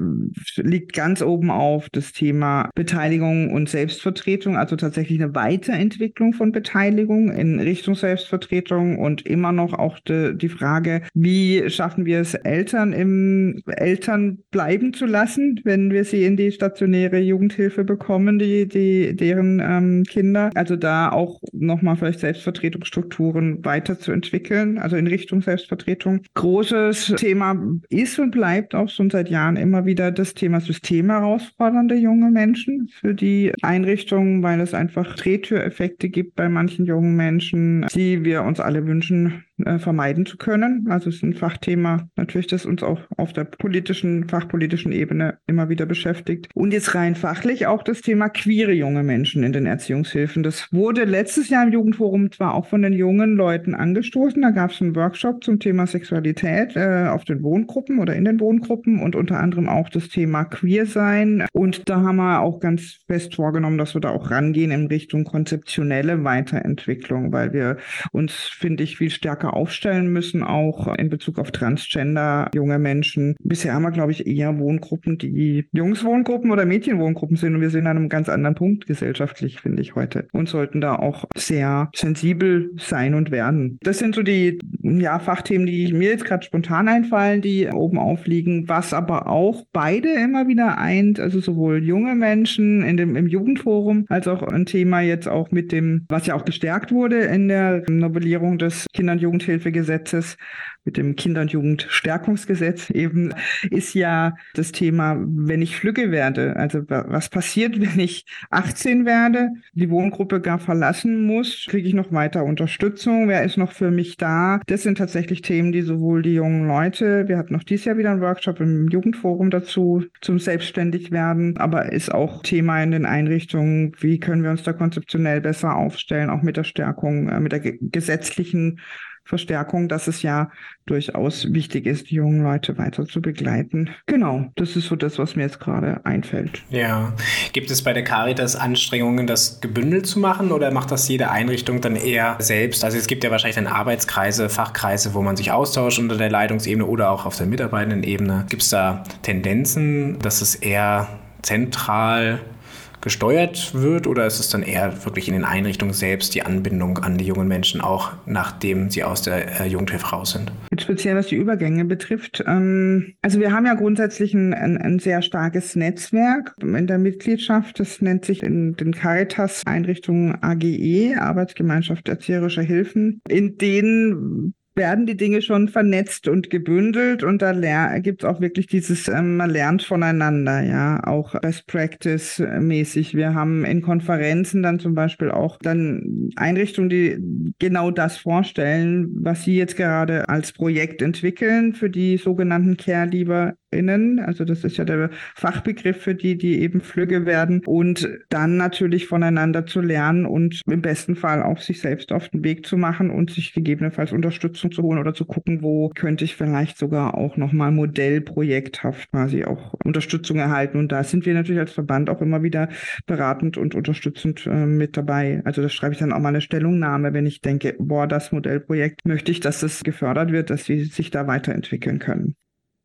Speaker 1: liegt ganz oben auf das Thema Beteiligung und Selbstvertretung, also tatsächlich eine Weiterentwicklung von Beteiligung in Richtung Selbstvertretung und immer noch auch de, die Frage, wie schaffen wir es, Eltern im Eltern bleiben zu lassen? Lassen, wenn wir sie in die stationäre Jugendhilfe bekommen, die, die, deren ähm, Kinder. Also da auch nochmal vielleicht Selbstvertretungsstrukturen weiterzuentwickeln, also in Richtung Selbstvertretung. Großes Thema ist und bleibt auch schon seit Jahren immer wieder das Thema systemherausfordernde junge Menschen für die Einrichtungen, weil es einfach Drehtüreffekte gibt bei manchen jungen Menschen, die wir uns alle wünschen, äh, vermeiden zu können. Also es ist ein Fachthema natürlich, das uns auch auf der politischen, fachpolitischen Ebene immer wieder beschäftigt. Und jetzt rein fachlich auch das Thema queere junge Menschen in den Erziehungshilfen. Das wurde letztes Jahr im Jugendforum zwar auch von den jungen Leuten angestoßen. Da gab es einen Workshop zum Thema Sexualität äh, auf den Wohngruppen oder in den Wohngruppen und unter anderem auch das Thema Queer sein. Und da haben wir auch ganz fest vorgenommen, dass wir da auch rangehen in Richtung konzeptionelle Weiterentwicklung, weil wir uns, finde ich, viel stärker aufstellen müssen, auch in Bezug auf Transgender, junge Menschen. Bisher haben wir, glaube ich, eher Wohngruppen, die Jungswohngruppen oder Mädchenwohngruppen sind und wir sind an einem ganz anderen Punkt gesellschaftlich, finde ich heute und sollten da auch sehr sensibel sein und werden. Das sind so die ja, Fachthemen, die mir jetzt gerade spontan einfallen, die oben aufliegen, was aber auch beide immer wieder eint, also sowohl junge Menschen in dem, im Jugendforum als auch ein Thema jetzt auch mit dem, was ja auch gestärkt wurde in der Novellierung des Kinder- und Jugend Jugendhilfegesetzes mit dem Kinder- und Jugendstärkungsgesetz eben ist ja das Thema, wenn ich flügge werde. Also was passiert, wenn ich 18 werde, die Wohngruppe gar verlassen muss? Kriege ich noch weiter Unterstützung? Wer ist noch für mich da? Das sind tatsächlich Themen, die sowohl die jungen Leute, wir hatten noch dieses Jahr wieder einen Workshop im Jugendforum dazu, zum selbstständig werden, aber ist auch Thema in den Einrichtungen, wie können wir uns da konzeptionell besser aufstellen, auch mit der Stärkung, äh, mit der gesetzlichen Verstärkung, dass es ja durchaus wichtig ist, die jungen Leute weiter zu begleiten. Genau, das ist so das, was mir jetzt gerade einfällt.
Speaker 2: Ja. Gibt es bei der Caritas Anstrengungen, das gebündelt zu machen oder macht das jede Einrichtung dann eher selbst? Also es gibt ja wahrscheinlich dann Arbeitskreise, Fachkreise, wo man sich austauscht unter der Leitungsebene oder auch auf der Mitarbeitendenebene. Gibt es da Tendenzen, dass es eher zentral gesteuert wird oder ist es dann eher wirklich in den Einrichtungen selbst die Anbindung an die jungen Menschen, auch nachdem sie aus der äh, Jugendhilfe raus sind?
Speaker 1: Speziell was die Übergänge betrifft. Ähm, also wir haben ja grundsätzlich ein, ein, ein, sehr starkes Netzwerk in der Mitgliedschaft. Das nennt sich in den Caritas-Einrichtungen AGE, Arbeitsgemeinschaft Erzieherischer Hilfen, in denen werden die Dinge schon vernetzt und gebündelt und da gibt es auch wirklich dieses, ähm, man lernt voneinander, ja, auch Best Practice mäßig. Wir haben in Konferenzen dann zum Beispiel auch dann Einrichtungen, die genau das vorstellen, was sie jetzt gerade als Projekt entwickeln für die sogenannten Care-Leaver innen, also das ist ja der Fachbegriff für die, die eben Flügge werden und dann natürlich voneinander zu lernen und im besten Fall auch sich selbst auf den Weg zu machen und sich gegebenenfalls Unterstützung zu holen oder zu gucken, wo könnte ich vielleicht sogar auch nochmal modellprojekthaft quasi auch Unterstützung erhalten und da sind wir natürlich als Verband auch immer wieder beratend und unterstützend äh, mit dabei. Also das schreibe ich dann auch mal eine Stellungnahme, wenn ich denke, boah, das Modellprojekt möchte ich, dass es gefördert wird, dass sie sich da weiterentwickeln können.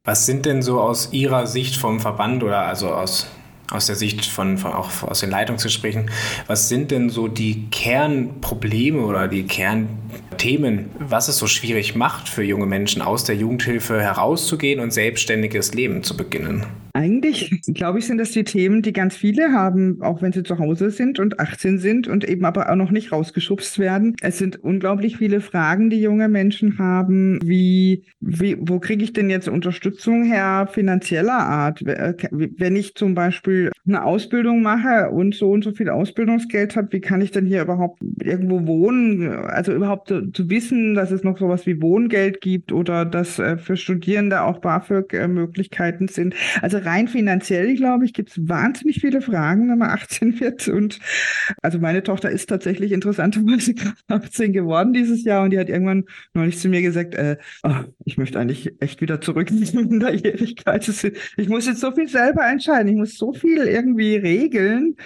Speaker 2: Was sind denn so aus Ihrer Sicht vom Verband oder also aus, aus der Sicht von, von auch aus den Leitungsgesprächen, was sind denn so die Kernprobleme oder die Kernthemen, was es so schwierig macht für junge Menschen aus der Jugendhilfe herauszugehen und selbstständiges Leben zu beginnen?
Speaker 1: Eigentlich, glaube ich, sind das die Themen, die ganz viele haben, auch wenn sie zu Hause sind und 18 sind und eben aber auch noch nicht rausgeschubst werden. Es sind unglaublich viele Fragen, die junge Menschen haben, wie, wie wo kriege ich denn jetzt Unterstützung her finanzieller Art? Äh, wenn ich zum Beispiel eine Ausbildung mache und so und so viel Ausbildungsgeld habe, wie kann ich denn hier überhaupt irgendwo wohnen? Also überhaupt zu, zu wissen, dass es noch sowas wie Wohngeld gibt oder dass äh, für Studierende auch BAföG-Möglichkeiten äh, sind. Also rein finanziell, glaube ich, gibt es wahnsinnig viele Fragen, wenn man 18 wird. Und also meine Tochter ist tatsächlich interessanterweise gerade 18 geworden dieses Jahr und die hat irgendwann neulich zu mir gesagt, äh, oh, ich möchte eigentlich echt wieder zurück in die Minderjährigkeit. Ich muss jetzt so viel selber entscheiden, ich muss so viel irgendwie regeln.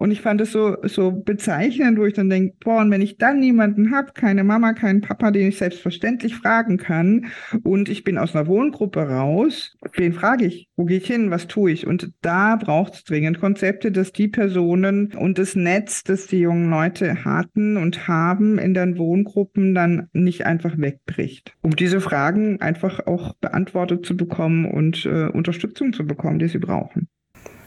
Speaker 1: Und ich fand es so, so bezeichnend, wo ich dann denke, boah, und wenn ich dann niemanden habe, keine Mama, keinen Papa, den ich selbstverständlich fragen kann, und ich bin aus einer Wohngruppe raus, wen frage ich? Wo gehe ich hin? Was tue ich? Und da braucht es dringend Konzepte, dass die Personen und das Netz, das die jungen Leute hatten und haben in den Wohngruppen, dann nicht einfach wegbricht. Um diese Fragen einfach auch beantwortet zu bekommen und äh, Unterstützung zu bekommen, die sie brauchen.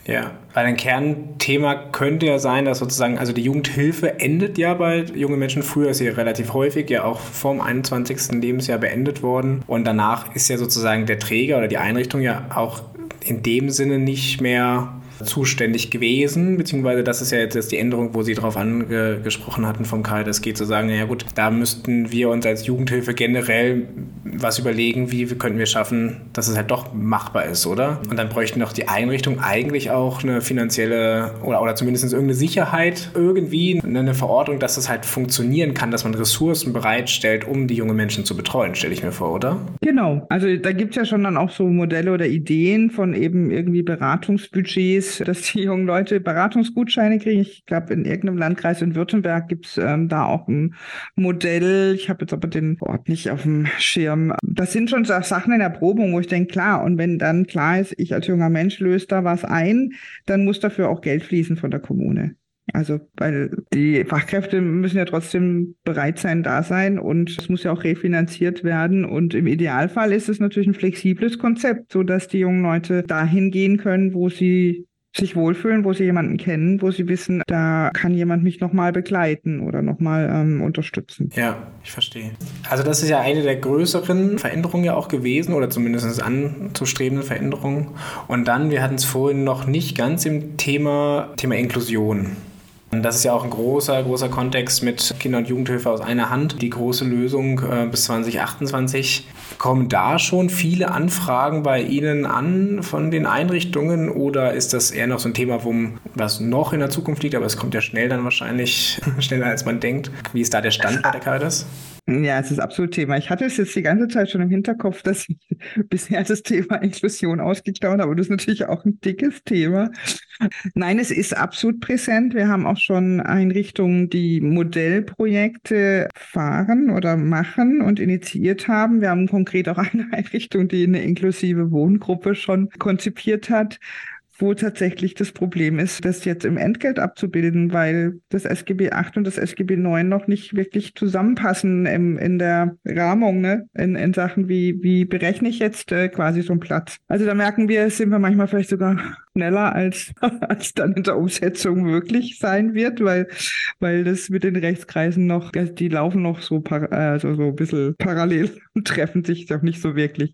Speaker 2: Ja, weil ein Kernthema könnte ja sein, dass sozusagen, also die Jugendhilfe endet ja bei jungen Menschen. Früher ist sie relativ häufig ja auch vorm 21. Lebensjahr beendet worden. Und danach ist ja sozusagen der Träger oder die Einrichtung ja auch in dem Sinne nicht mehr zuständig gewesen, beziehungsweise das ist ja jetzt die Änderung, wo Sie darauf angesprochen hatten vom geht zu sagen, naja gut, da müssten wir uns als Jugendhilfe generell was überlegen, wie könnten wir schaffen, dass es halt doch machbar ist, oder? Und dann bräuchten doch die Einrichtung eigentlich auch eine finanzielle oder, oder zumindest irgendeine Sicherheit, irgendwie eine Verordnung, dass das halt funktionieren kann, dass man Ressourcen bereitstellt, um die jungen Menschen zu betreuen, stelle ich mir vor, oder?
Speaker 1: Genau, also da gibt es ja schon dann auch so Modelle oder Ideen von eben irgendwie Beratungsbudgets, dass die jungen Leute Beratungsgutscheine kriegen. Ich glaube, in irgendeinem Landkreis in Württemberg gibt es ähm, da auch ein Modell. Ich habe jetzt aber den Ort nicht auf dem Schirm. Das sind schon so Sachen in der Probung, wo ich denke, klar, und wenn dann klar ist, ich als junger Mensch löse da was ein, dann muss dafür auch Geld fließen von der Kommune. Also, weil die Fachkräfte müssen ja trotzdem bereit sein, da sein und es muss ja auch refinanziert werden. Und im Idealfall ist es natürlich ein flexibles Konzept, so dass die jungen Leute dahin gehen können, wo sie sich wohlfühlen, wo sie jemanden kennen, wo sie wissen, da kann jemand mich nochmal begleiten oder nochmal ähm, unterstützen.
Speaker 2: Ja, ich verstehe. Also das ist ja eine der größeren Veränderungen ja auch gewesen oder zumindest anzustrebenden Veränderungen. Und dann, wir hatten es vorhin noch nicht ganz im Thema, Thema Inklusion. Das ist ja auch ein großer, großer Kontext mit Kinder- und Jugendhilfe aus einer Hand. Die große Lösung äh, bis 2028. Kommen da schon viele Anfragen bei Ihnen an von den Einrichtungen oder ist das eher noch so ein Thema, wo, was noch in der Zukunft liegt, aber es kommt ja schnell dann wahrscheinlich, schneller als man denkt. Wie ist da der Stand bei der Caritas?
Speaker 1: Ja, es ist absolut Thema. Ich hatte es jetzt die ganze Zeit schon im Hinterkopf, dass ich bisher das Thema Inklusion ausgeklaut habe, das ist natürlich auch ein dickes Thema. Nein, es ist absolut präsent. Wir haben auch schon Einrichtungen, die Modellprojekte fahren oder machen und initiiert haben. Wir haben konkret auch eine Einrichtung, die eine inklusive Wohngruppe schon konzipiert hat wo tatsächlich das Problem ist, das jetzt im Entgelt abzubilden, weil das SGB 8 und das SGB 9 noch nicht wirklich zusammenpassen im, in der Rahmung, ne? in, in Sachen, wie, wie berechne ich jetzt äh, quasi so einen Platz. Also da merken wir, sind wir manchmal vielleicht sogar schneller als, als dann in der Umsetzung wirklich sein wird, weil, weil das mit den Rechtskreisen noch, die laufen noch so, also so ein bisschen parallel und treffen sich doch nicht so wirklich.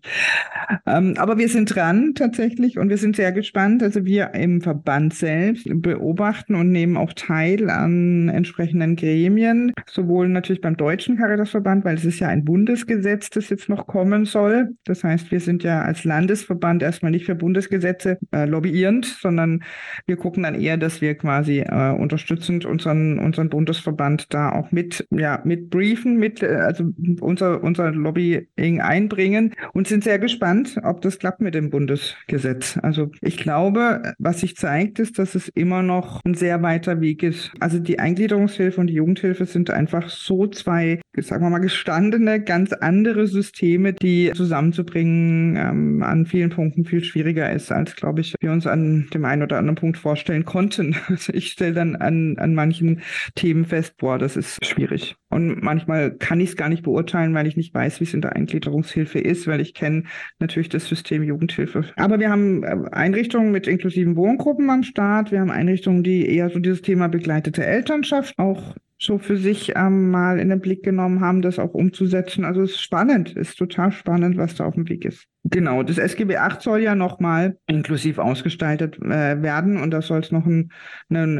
Speaker 1: Ähm, aber wir sind dran tatsächlich und wir sind sehr gespannt. Also wir im Verband selbst beobachten und nehmen auch teil an entsprechenden Gremien, sowohl natürlich beim Deutschen Caritasverband, weil es ist ja ein Bundesgesetz, das jetzt noch kommen soll. Das heißt, wir sind ja als Landesverband erstmal nicht für Bundesgesetze äh, lobbierend, sondern wir gucken dann eher, dass wir quasi äh, unterstützend unseren, unseren Bundesverband da auch mit, ja, mit briefen, mit, äh, also unser, unser Lobbying einbringen und sind sehr gespannt, ob das klappt mit dem Bundesgesetz. Also ich glaube, was sich zeigt, ist, dass es immer noch ein sehr weiter Weg ist. Also die Eingliederungshilfe und die Jugendhilfe sind einfach so zwei, sagen wir mal, gestandene, ganz andere Systeme, die zusammenzubringen ähm, an vielen Punkten viel schwieriger ist, als, glaube ich, wir uns an dem einen oder anderen Punkt vorstellen konnten. Also ich stelle dann an, an manchen Themen fest, boah, das ist schwierig. Und manchmal kann ich es gar nicht beurteilen, weil ich nicht weiß, wie es in der Eingliederungshilfe ist, weil ich kenne natürlich das System Jugendhilfe. Aber wir haben äh, Einrichtungen mit inklusiven Wohngruppen am Start. Wir haben Einrichtungen, die eher so dieses Thema begleitete Elternschaft auch so für sich ähm, mal in den Blick genommen haben, das auch umzusetzen. Also es ist spannend, ist total spannend, was da auf dem Weg ist. Genau, das SGB 8 soll ja nochmal inklusiv ausgestaltet äh, werden und da soll es noch ein, ein,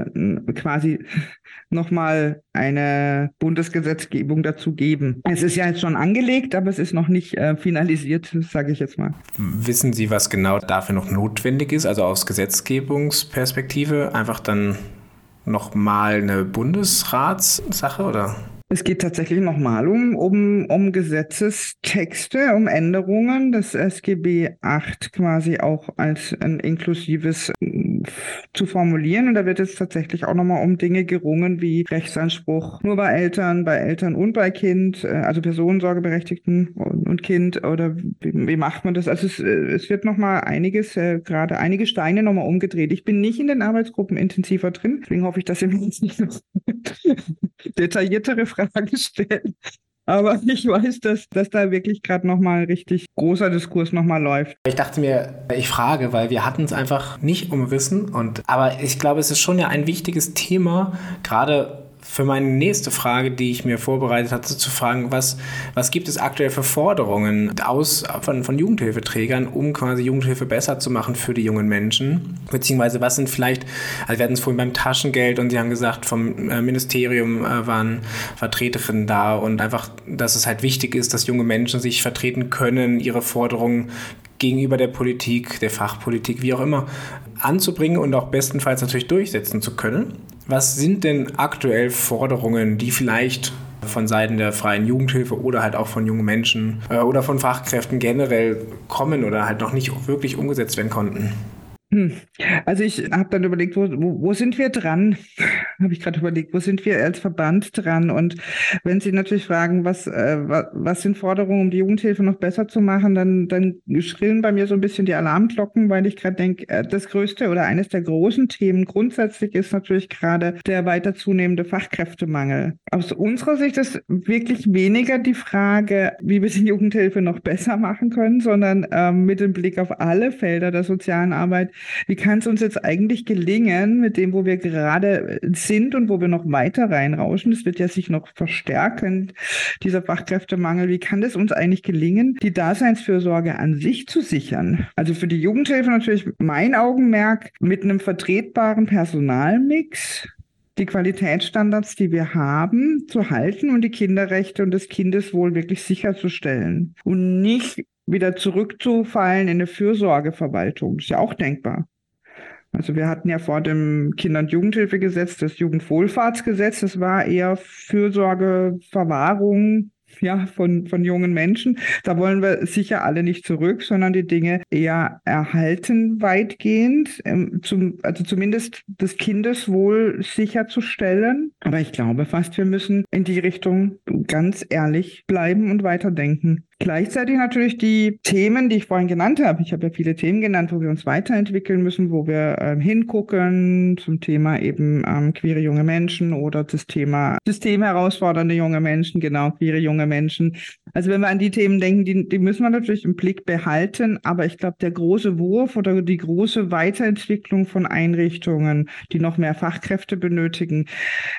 Speaker 1: ein quasi nochmal eine Bundesgesetzgebung dazu geben. Es ist ja jetzt schon angelegt, aber es ist noch nicht äh, finalisiert, sage ich jetzt mal.
Speaker 2: Wissen Sie, was genau dafür noch notwendig ist, also aus Gesetzgebungsperspektive? Einfach dann nochmal eine Bundesratssache oder?
Speaker 1: Es geht tatsächlich nochmal um, um, um Gesetzestexte, um Änderungen des SGB 8 quasi auch als ein inklusives zu formulieren. Und da wird jetzt tatsächlich auch nochmal um Dinge gerungen wie Rechtsanspruch nur bei Eltern, bei Eltern und bei Kind, äh, also Personensorgeberechtigten und Kind oder wie, wie macht man das? Also es, äh, es wird nochmal einiges, äh, gerade einige Steine nochmal umgedreht. Ich bin nicht in den Arbeitsgruppen intensiver drin, deswegen hoffe ich, dass ihr mir jetzt nicht noch detailliertere Fragen stellen. Aber ich weiß, dass, dass da wirklich gerade nochmal richtig großer Diskurs nochmal läuft.
Speaker 2: Ich dachte mir, ich frage, weil wir hatten es einfach nicht umrissen. Und, aber ich glaube, es ist schon ja ein wichtiges Thema, gerade für meine nächste Frage, die ich mir vorbereitet hatte, zu fragen, was, was gibt es aktuell für Forderungen aus, von, von Jugendhilfeträgern, um quasi Jugendhilfe besser zu machen für die jungen Menschen? Beziehungsweise was sind vielleicht, also wir hatten es vorhin beim Taschengeld und Sie haben gesagt, vom äh, Ministerium äh, waren Vertreterinnen da und einfach, dass es halt wichtig ist, dass junge Menschen sich vertreten können, ihre Forderungen gegenüber der Politik, der Fachpolitik, wie auch immer, anzubringen und auch bestenfalls natürlich durchsetzen zu können. Was sind denn aktuell Forderungen, die vielleicht von Seiten der freien Jugendhilfe oder halt auch von jungen Menschen äh, oder von Fachkräften generell kommen oder halt noch nicht wirklich umgesetzt werden konnten?
Speaker 1: Hm. Also ich habe dann überlegt, wo, wo, wo, sind wir dran? Habe ich gerade überlegt, wo sind wir als Verband dran? Und wenn Sie natürlich fragen, was, äh, was, sind Forderungen, um die Jugendhilfe noch besser zu machen, dann, dann schrillen bei mir so ein bisschen die Alarmglocken, weil ich gerade denke, äh, das größte oder eines der großen Themen grundsätzlich ist natürlich gerade der weiter zunehmende Fachkräftemangel. Aus unserer Sicht ist wirklich weniger die Frage, wie wir die Jugendhilfe noch besser machen können, sondern ähm, mit dem Blick auf alle Felder der sozialen Arbeit wie kann es uns jetzt eigentlich gelingen, mit dem, wo wir gerade sind und wo wir noch weiter reinrauschen, das wird ja sich noch verstärken, dieser Fachkräftemangel, wie kann es uns eigentlich gelingen, die Daseinsfürsorge an sich zu sichern? Also für die Jugendhilfe natürlich mein Augenmerk mit einem vertretbaren Personalmix, die Qualitätsstandards, die wir haben, zu halten und die Kinderrechte und das Kindeswohl wirklich sicherzustellen und nicht wieder zurückzufallen in eine Fürsorgeverwaltung. Ist ja auch denkbar. Also wir hatten ja vor dem Kinder- und Jugendhilfegesetz das Jugendwohlfahrtsgesetz. Das war eher Fürsorge, Verwahrung, ja, von, von jungen Menschen. Da wollen wir sicher alle nicht zurück, sondern die Dinge eher erhalten weitgehend, ähm, zum, also zumindest das Kindeswohl sicherzustellen. Aber ich glaube fast, wir müssen in die Richtung ganz ehrlich bleiben und weiterdenken. Gleichzeitig natürlich die Themen, die ich vorhin genannt habe. Ich habe ja viele Themen genannt, wo wir uns weiterentwickeln müssen, wo wir ähm, hingucken zum Thema eben ähm, queere junge Menschen oder das Thema systemherausfordernde junge Menschen, genau, queere junge Menschen. Also wenn wir an die Themen denken, die, die müssen wir natürlich im Blick behalten. Aber ich glaube, der große Wurf oder die große Weiterentwicklung von Einrichtungen, die noch mehr Fachkräfte benötigen,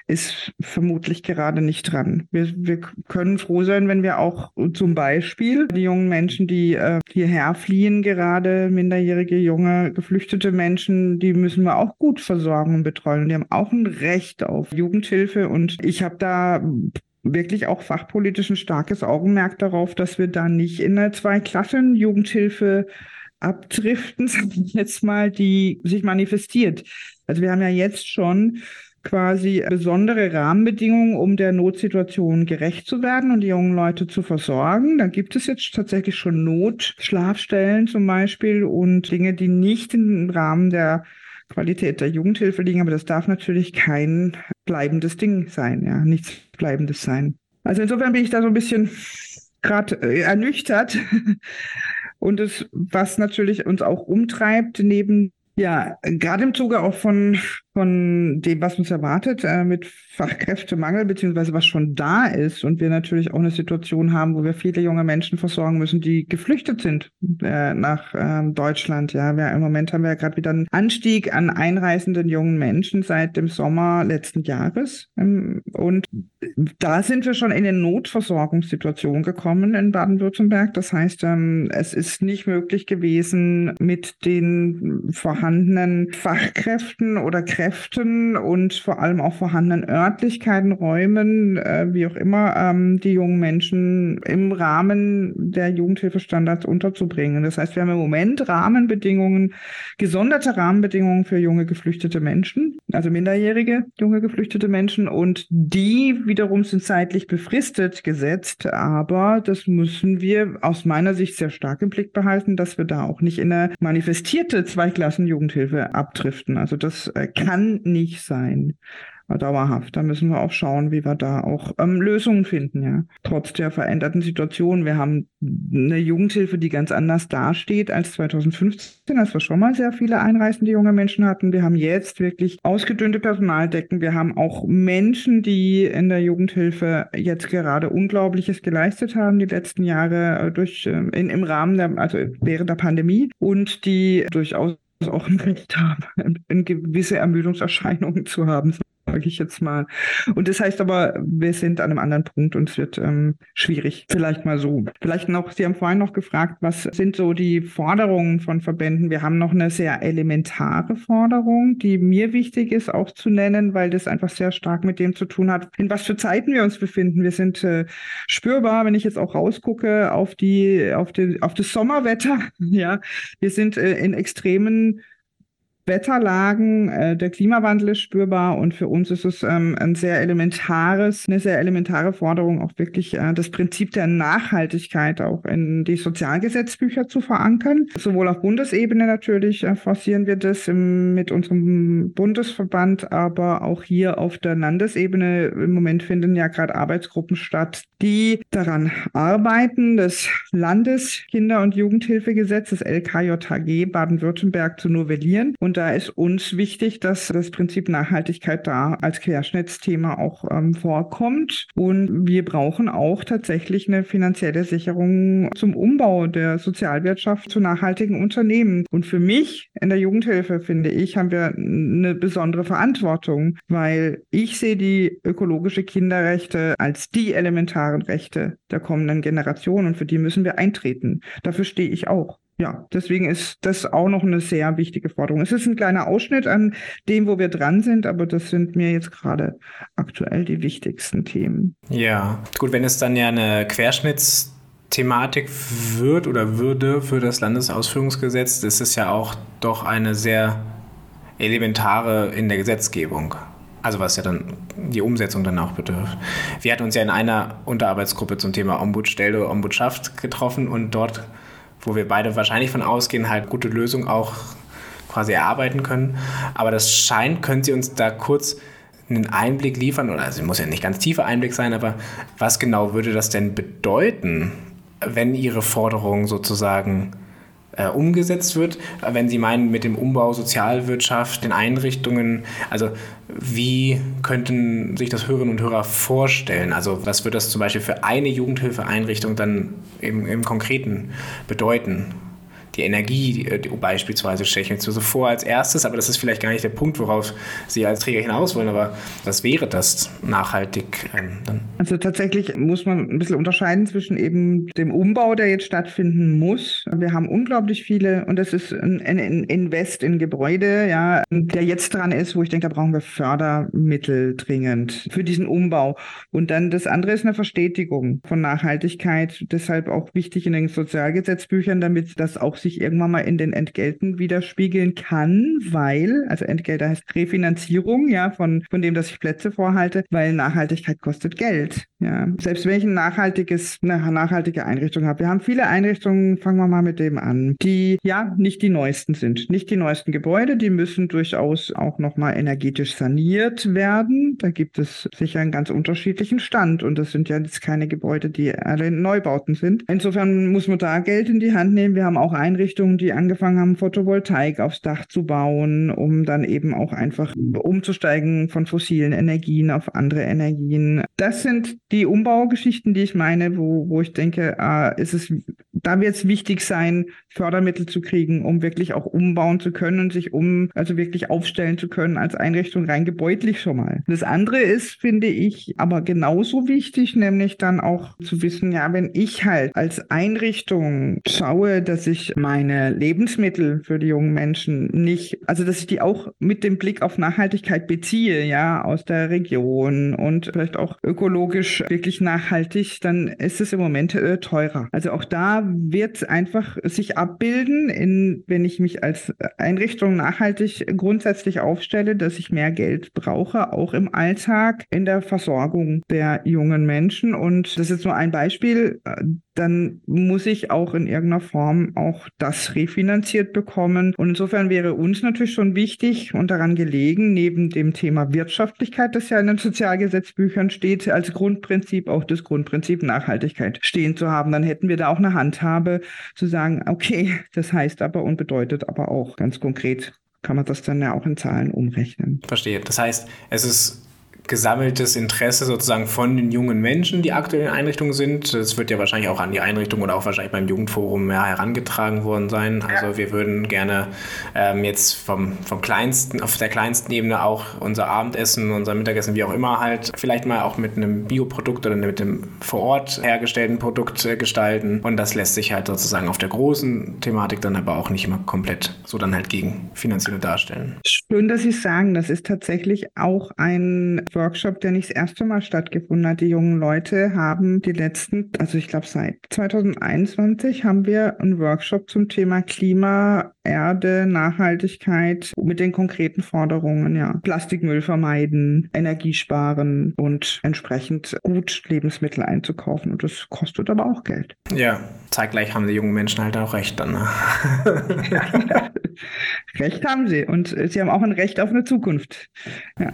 Speaker 1: ist vermutlich gerade nicht dran. Wir, wir können froh sein, wenn wir auch zum Beispiel die jungen Menschen, die äh, hierher fliehen, gerade minderjährige, junge, geflüchtete Menschen, die müssen wir auch gut versorgen und betreuen. Die haben auch ein Recht auf Jugendhilfe. Und ich habe da wirklich auch fachpolitisch ein starkes Augenmerk darauf, dass wir da nicht in eine Zwei-Klassen-Jugendhilfe abdriften, jetzt mal, die sich manifestiert. Also wir haben ja jetzt schon quasi besondere Rahmenbedingungen, um der Notsituation gerecht zu werden und die jungen Leute zu versorgen. Da gibt es jetzt tatsächlich schon Notschlafstellen zum Beispiel und Dinge, die nicht im Rahmen der Qualität der Jugendhilfe liegen, aber das darf natürlich kein bleibendes Ding sein, ja, nichts bleibendes sein. Also insofern bin ich da so ein bisschen gerade äh, ernüchtert. Und es, was natürlich uns auch umtreibt, neben ja, gerade im Zuge auch von, von dem, was uns erwartet, äh, mit Fachkräftemangel, beziehungsweise was schon da ist und wir natürlich auch eine Situation haben, wo wir viele junge Menschen versorgen müssen, die geflüchtet sind äh, nach äh, Deutschland. Ja, wir, im Moment haben wir ja gerade wieder einen Anstieg an einreisenden jungen Menschen seit dem Sommer letzten Jahres. Ähm, und da sind wir schon in eine Notversorgungssituation gekommen in Baden-Württemberg. Das heißt, ähm, es ist nicht möglich gewesen, mit den vorhandenen Fachkräften oder Kräften und vor allem auch vorhandenen Örtlichkeiten, Räumen, äh, wie auch immer, ähm, die jungen Menschen im Rahmen der Jugendhilfestandards unterzubringen. Das heißt, wir haben im Moment Rahmenbedingungen, gesonderte Rahmenbedingungen für junge geflüchtete Menschen, also minderjährige junge geflüchtete Menschen und die wiederum sind zeitlich befristet gesetzt, aber das müssen wir aus meiner Sicht sehr stark im Blick behalten, dass wir da auch nicht in eine manifestierte Zweiklassen-Jugendhilfe abdriften. Also das äh, kann nicht sein dauerhaft. Da müssen wir auch schauen, wie wir da auch ähm, Lösungen finden, ja. Trotz der veränderten Situation. Wir haben eine Jugendhilfe, die ganz anders dasteht als 2015, als wir schon mal sehr viele einreisende junge Menschen hatten. Wir haben jetzt wirklich ausgedünnte Personaldecken. Wir haben auch Menschen, die in der Jugendhilfe jetzt gerade Unglaubliches geleistet haben, die letzten Jahre äh, durch, äh, in, im Rahmen der, also während der Pandemie und die durchaus auch ein Recht haben, gewisse Ermüdungserscheinungen zu haben sage ich jetzt mal. Und das heißt aber, wir sind an einem anderen Punkt und es wird ähm, schwierig. Vielleicht mal so. Vielleicht noch, Sie haben vorhin noch gefragt, was sind so die Forderungen von Verbänden? Wir haben noch eine sehr elementare Forderung, die mir wichtig ist, auch zu nennen, weil das einfach sehr stark mit dem zu tun hat, in was für Zeiten wir uns befinden. Wir sind äh, spürbar, wenn ich jetzt auch rausgucke auf die, auf die, auf das Sommerwetter. Ja, wir sind äh, in extremen Wetterlagen, äh, der Klimawandel ist spürbar und für uns ist es ähm, ein sehr elementares, eine sehr elementare Forderung, auch wirklich äh, das Prinzip der Nachhaltigkeit auch in die Sozialgesetzbücher zu verankern. Sowohl auf Bundesebene natürlich äh, forcieren wir das im, mit unserem Bundesverband, aber auch hier auf der Landesebene. Im Moment finden ja gerade Arbeitsgruppen statt, die daran arbeiten, das Landeskinder- und Jugendhilfegesetz, das LKJHG Baden-Württemberg zu novellieren und und da ist uns wichtig, dass das Prinzip Nachhaltigkeit da als Querschnittsthema auch ähm, vorkommt. Und wir brauchen auch tatsächlich eine finanzielle Sicherung zum Umbau der Sozialwirtschaft zu nachhaltigen Unternehmen. Und für mich in der Jugendhilfe, finde ich, haben wir eine besondere Verantwortung, weil ich sehe die ökologische Kinderrechte als die elementaren Rechte der kommenden Generation und für die müssen wir eintreten. Dafür stehe ich auch ja, deswegen ist das auch noch eine sehr wichtige Forderung. Es ist ein kleiner Ausschnitt an dem, wo wir dran sind, aber das sind mir jetzt gerade aktuell die wichtigsten Themen.
Speaker 2: Ja, gut, wenn es dann ja eine Querschnittsthematik wird oder würde für das Landesausführungsgesetz, ist es ja auch doch eine sehr elementare in der Gesetzgebung. Also was ja dann die Umsetzung dann auch betrifft. Wir hatten uns ja in einer Unterarbeitsgruppe zum Thema Ombudsstelle, Ombudschaft getroffen und dort wo wir beide wahrscheinlich von ausgehen, halt gute Lösungen auch quasi erarbeiten können. Aber das scheint, können Sie uns da kurz einen Einblick liefern? Oder also muss ja nicht ganz tiefer Einblick sein, aber was genau würde das denn bedeuten, wenn Ihre Forderung sozusagen äh, umgesetzt wird, wenn Sie meinen mit dem Umbau Sozialwirtschaft, den Einrichtungen, also wie könnten sich das Hörerinnen und Hörer vorstellen? Also was wird das zum Beispiel für eine Jugendhilfeeinrichtung dann im, im Konkreten bedeuten? Die Energie die, beispielsweise stelle ich mir so vor als erstes, aber das ist vielleicht gar nicht der Punkt, worauf Sie als Träger hinaus wollen, aber was wäre das nachhaltig ähm,
Speaker 1: dann? Also tatsächlich muss man ein bisschen unterscheiden zwischen eben dem Umbau, der jetzt stattfinden muss. Wir haben unglaublich viele und das ist ein, ein Invest in Gebäude, ja, der jetzt dran ist, wo ich denke, da brauchen wir Fördermittel dringend für diesen Umbau. Und dann das andere ist eine Verstetigung von Nachhaltigkeit, deshalb auch wichtig in den Sozialgesetzbüchern, damit das auch sich irgendwann mal in den Entgelten widerspiegeln kann, weil, also Entgelte heißt Refinanzierung, ja, von, von dem, dass ich Plätze vorhalte, weil Nachhaltigkeit kostet Geld. Ja, selbst wenn ich ein nachhaltiges, eine nachhaltige Einrichtung habe. Wir haben viele Einrichtungen, fangen wir mal mit dem an, die ja nicht die neuesten sind. Nicht die neuesten Gebäude, die müssen durchaus auch nochmal energetisch saniert werden. Da gibt es sicher einen ganz unterschiedlichen Stand und das sind ja jetzt keine Gebäude, die alle Neubauten sind. Insofern muss man da Geld in die Hand nehmen. Wir haben auch Einrichtungen, die angefangen haben, Photovoltaik aufs Dach zu bauen, um dann eben auch einfach umzusteigen von fossilen Energien auf andere Energien. Das sind die Umbaugeschichten, die ich meine, wo, wo ich denke, äh, ist es, da wird es wichtig sein, Fördermittel zu kriegen, um wirklich auch umbauen zu können und sich um, also wirklich aufstellen zu können als Einrichtung rein gebäudlich schon mal. Das andere ist, finde ich, aber genauso wichtig, nämlich dann auch zu wissen, ja, wenn ich halt als Einrichtung schaue, dass ich meine Lebensmittel für die jungen Menschen nicht, also dass ich die auch mit dem Blick auf Nachhaltigkeit beziehe, ja, aus der Region und vielleicht auch ökologisch wirklich nachhaltig, dann ist es im Moment äh, teurer. Also auch da wird einfach sich abbilden, in, wenn ich mich als Einrichtung nachhaltig grundsätzlich aufstelle, dass ich mehr Geld brauche, auch im Alltag in der Versorgung der jungen Menschen. Und das ist nur ein Beispiel dann muss ich auch in irgendeiner Form auch das refinanziert bekommen. Und insofern wäre uns natürlich schon wichtig und daran gelegen, neben dem Thema Wirtschaftlichkeit, das ja in den Sozialgesetzbüchern steht, als Grundprinzip auch das Grundprinzip Nachhaltigkeit stehen zu haben. Dann hätten wir da auch eine Handhabe zu sagen, okay, das heißt aber und bedeutet aber auch ganz konkret, kann man das dann ja auch in Zahlen umrechnen.
Speaker 2: Verstehe. Das heißt, es ist gesammeltes Interesse sozusagen von den jungen Menschen, die aktuell in Einrichtungen sind. Das wird ja wahrscheinlich auch an die Einrichtung oder auch wahrscheinlich beim Jugendforum ja, herangetragen worden sein. Also wir würden gerne ähm, jetzt vom, vom kleinsten, auf der kleinsten Ebene auch unser Abendessen, unser Mittagessen, wie auch immer halt, vielleicht mal auch mit einem Bioprodukt oder mit einem vor Ort hergestellten Produkt äh, gestalten. Und das lässt sich halt sozusagen auf der großen Thematik dann aber auch nicht immer komplett so dann halt gegen finanzielle darstellen.
Speaker 1: Schön, dass Sie sagen, das ist tatsächlich auch ein Workshop, der nicht das erste Mal stattgefunden hat. Die jungen Leute haben die letzten, also ich glaube seit 2021 haben wir einen Workshop zum Thema Klima, Erde, Nachhaltigkeit mit den konkreten Forderungen, ja. Plastikmüll vermeiden, Energie sparen und entsprechend gut Lebensmittel einzukaufen. Und das kostet aber auch Geld.
Speaker 2: Ja, zeitgleich haben die jungen Menschen halt auch recht dann. Ne?
Speaker 1: recht haben sie. Und sie haben auch ein Recht auf eine Zukunft.
Speaker 2: Ja.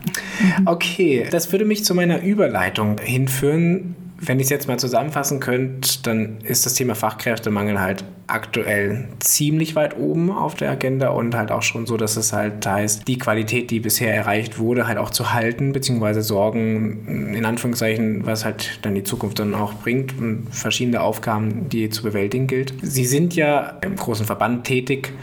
Speaker 2: Okay, das würde mich zu meiner Überleitung hinführen wenn ich es jetzt mal zusammenfassen könnte, dann ist das Thema Fachkräftemangel halt aktuell ziemlich weit oben auf der Agenda und halt auch schon so, dass es halt heißt, die Qualität, die bisher erreicht wurde, halt auch zu halten, beziehungsweise sorgen, in Anführungszeichen, was halt dann die Zukunft dann auch bringt und verschiedene Aufgaben, die zu bewältigen gilt. Sie sind ja im großen Verband tätig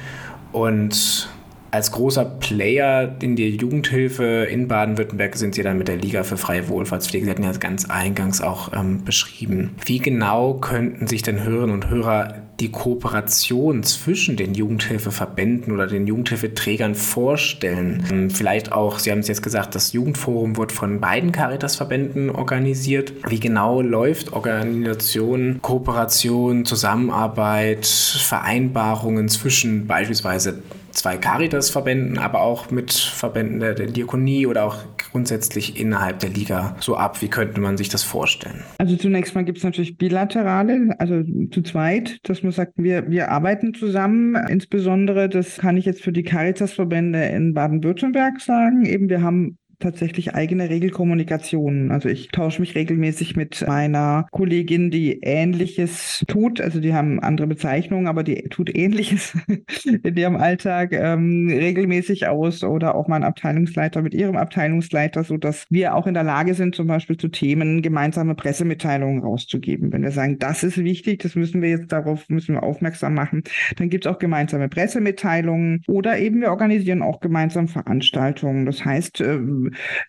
Speaker 2: und als großer Player in der Jugendhilfe in Baden-Württemberg sind Sie dann mit der Liga für freie Wohlfahrtspflege. Sie hatten ja ganz eingangs auch ähm, beschrieben. Wie genau könnten sich denn Hörerinnen und Hörer die Kooperation zwischen den Jugendhilfeverbänden oder den Jugendhilfeträgern vorstellen? Ähm, vielleicht auch, Sie haben es jetzt gesagt, das Jugendforum wird von beiden Caritas-Verbänden organisiert. Wie genau läuft Organisation, Kooperation, Zusammenarbeit, Vereinbarungen zwischen beispielsweise zwei Caritas-Verbänden, aber auch mit Verbänden der, der Diakonie oder auch grundsätzlich innerhalb der Liga so ab? Wie könnte man sich das vorstellen?
Speaker 1: Also zunächst mal gibt es natürlich bilaterale, also zu zweit, dass man sagt, wir, wir arbeiten zusammen. Insbesondere, das kann ich jetzt für die Caritas-Verbände in Baden-Württemberg sagen, eben wir haben tatsächlich eigene Regelkommunikation. Also ich tausche mich regelmäßig mit meiner Kollegin, die Ähnliches tut. Also die haben andere Bezeichnungen, aber die tut Ähnliches in ihrem Alltag ähm, regelmäßig aus oder auch mein Abteilungsleiter mit ihrem Abteilungsleiter, so dass wir auch in der Lage sind, zum Beispiel zu Themen gemeinsame Pressemitteilungen rauszugeben. Wenn wir sagen, das ist wichtig, das müssen wir jetzt darauf müssen wir aufmerksam machen, dann gibt es auch gemeinsame Pressemitteilungen oder eben wir organisieren auch gemeinsam Veranstaltungen. Das heißt,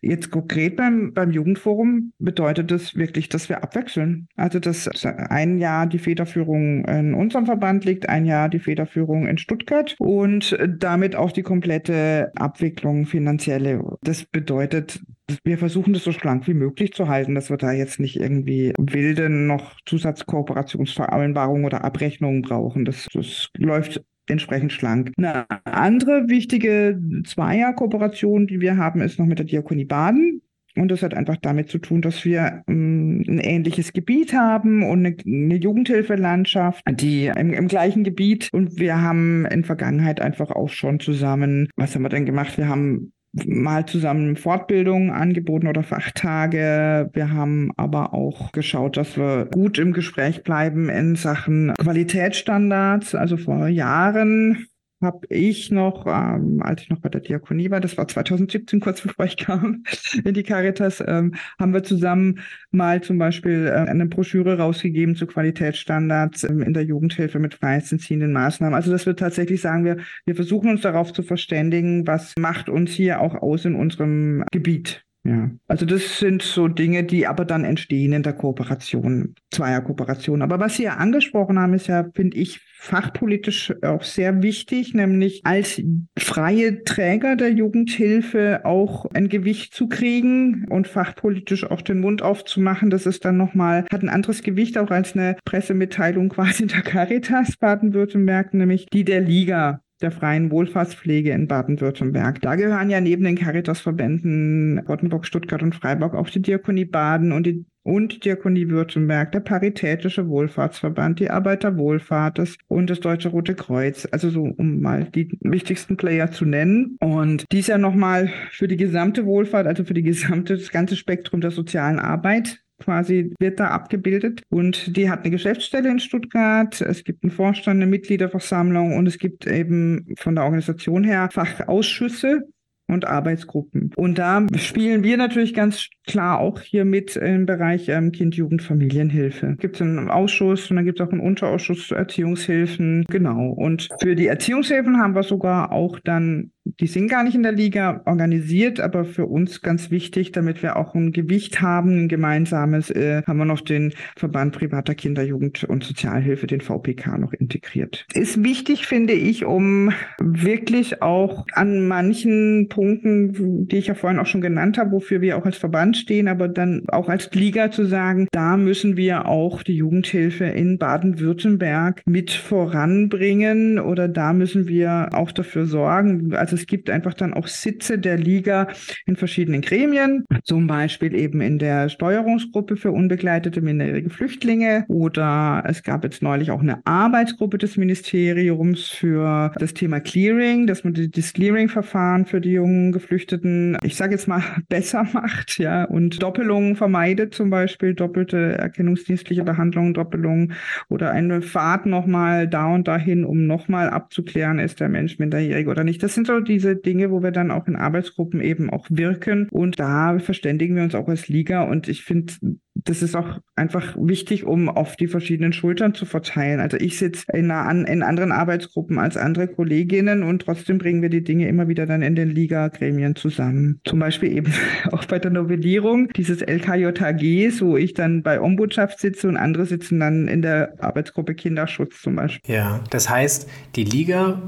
Speaker 1: jetzt konkret beim, beim Jugendforum bedeutet das wirklich, dass wir abwechseln. Also, dass ein Jahr die Federführung in unserem Verband liegt, ein Jahr die Federführung in Stuttgart und damit auch die komplette Abwicklung finanzielle. Das bedeutet, wir versuchen das so schlank wie möglich zu halten, dass wir da jetzt nicht irgendwie wilde noch Zusatzkooperationsvereinbarungen oder Abrechnungen brauchen. Das, das läuft entsprechend schlank. Eine andere wichtige Zweier-Kooperation, die wir haben, ist noch mit der Diakonie Baden. Und das hat einfach damit zu tun, dass wir ähm, ein ähnliches Gebiet haben und eine, eine Jugendhilfelandschaft, die im, im, gleichen Gebiet. Und wir haben in Vergangenheit einfach auch schon zusammen, was haben wir denn gemacht? Wir haben mal zusammen Fortbildungen angeboten oder Fachtage. Wir haben aber auch geschaut, dass wir gut im Gespräch bleiben in Sachen Qualitätsstandards. Also vor Jahren habe ich noch, ähm, als ich noch bei der Diakonie war, das war 2017, kurz bevor ich kam in die Caritas, ähm, haben wir zusammen mal zum Beispiel äh, eine Broschüre rausgegeben zu Qualitätsstandards ähm, in der Jugendhilfe mit freiheitsentziehenden Maßnahmen. Also dass wir tatsächlich sagen, wir, wir versuchen uns darauf zu verständigen, was macht uns hier auch aus in unserem Gebiet. Ja, also das sind so Dinge, die aber dann entstehen in der Kooperation, zweier Kooperation. Aber was Sie ja angesprochen haben, ist ja, finde ich, fachpolitisch auch sehr wichtig, nämlich als freie Träger der Jugendhilfe auch ein Gewicht zu kriegen und fachpolitisch auch den Mund aufzumachen. Das ist dann nochmal, hat ein anderes Gewicht auch als eine Pressemitteilung quasi der Caritas Baden-Württemberg, nämlich die der Liga der freien Wohlfahrtspflege in Baden-Württemberg. Da gehören ja neben den Caritas-Verbänden Rottenburg, Stuttgart und Freiburg auch die Diakonie Baden und die und Diakonie Württemberg, der Paritätische Wohlfahrtsverband, die Arbeiterwohlfahrt und das Deutsche Rote Kreuz. Also so, um mal die wichtigsten Player zu nennen. Und dies ja nochmal für die gesamte Wohlfahrt, also für die gesamte, das ganze Spektrum der sozialen Arbeit quasi wird da abgebildet. Und die hat eine Geschäftsstelle in Stuttgart. Es gibt einen Vorstand, eine Mitgliederversammlung und es gibt eben von der Organisation her Fachausschüsse, und Arbeitsgruppen. Und da spielen wir natürlich ganz klar auch hier mit im Bereich ähm, Kind, Jugend, Familienhilfe. Gibt es einen Ausschuss und dann gibt es auch einen Unterausschuss zu Erziehungshilfen. Genau. Und für die Erziehungshilfen haben wir sogar auch dann die sind gar nicht in der Liga organisiert, aber für uns ganz wichtig, damit wir auch ein Gewicht haben, ein gemeinsames, äh, haben wir noch den Verband privater Kinder, Jugend und Sozialhilfe, den VPK, noch integriert. Ist wichtig, finde ich, um wirklich auch an manchen Punkten, die ich ja vorhin auch schon genannt habe, wofür wir auch als Verband stehen, aber dann auch als Liga zu sagen, da müssen wir auch die Jugendhilfe in Baden-Württemberg mit voranbringen oder da müssen wir auch dafür sorgen, also es gibt einfach dann auch Sitze der Liga in verschiedenen Gremien, zum Beispiel eben in der Steuerungsgruppe für unbegleitete minderjährige Flüchtlinge oder es gab jetzt neulich auch eine Arbeitsgruppe des Ministeriums für das Thema Clearing, dass man das Clearing-Verfahren für die jungen Geflüchteten, ich sage jetzt mal, besser macht, ja, und Doppelungen vermeidet, zum Beispiel doppelte erkennungsdienstliche Behandlungen, Doppelungen oder eine Fahrt nochmal da und dahin, um nochmal abzuklären, ist der Mensch minderjährig oder nicht. Das sind so diese Dinge, wo wir dann auch in Arbeitsgruppen eben auch wirken. Und da verständigen wir uns auch als Liga. Und ich finde, das ist auch einfach wichtig, um auf die verschiedenen Schultern zu verteilen. Also ich sitze in, in anderen Arbeitsgruppen als andere Kolleginnen und trotzdem bringen wir die Dinge immer wieder dann in den Liga-Gremien zusammen. Zum Beispiel eben auch bei der Novellierung dieses LKJHGs, wo ich dann bei Ombudschaft sitze und andere sitzen dann in der Arbeitsgruppe Kinderschutz zum Beispiel.
Speaker 2: Ja, das heißt, die Liga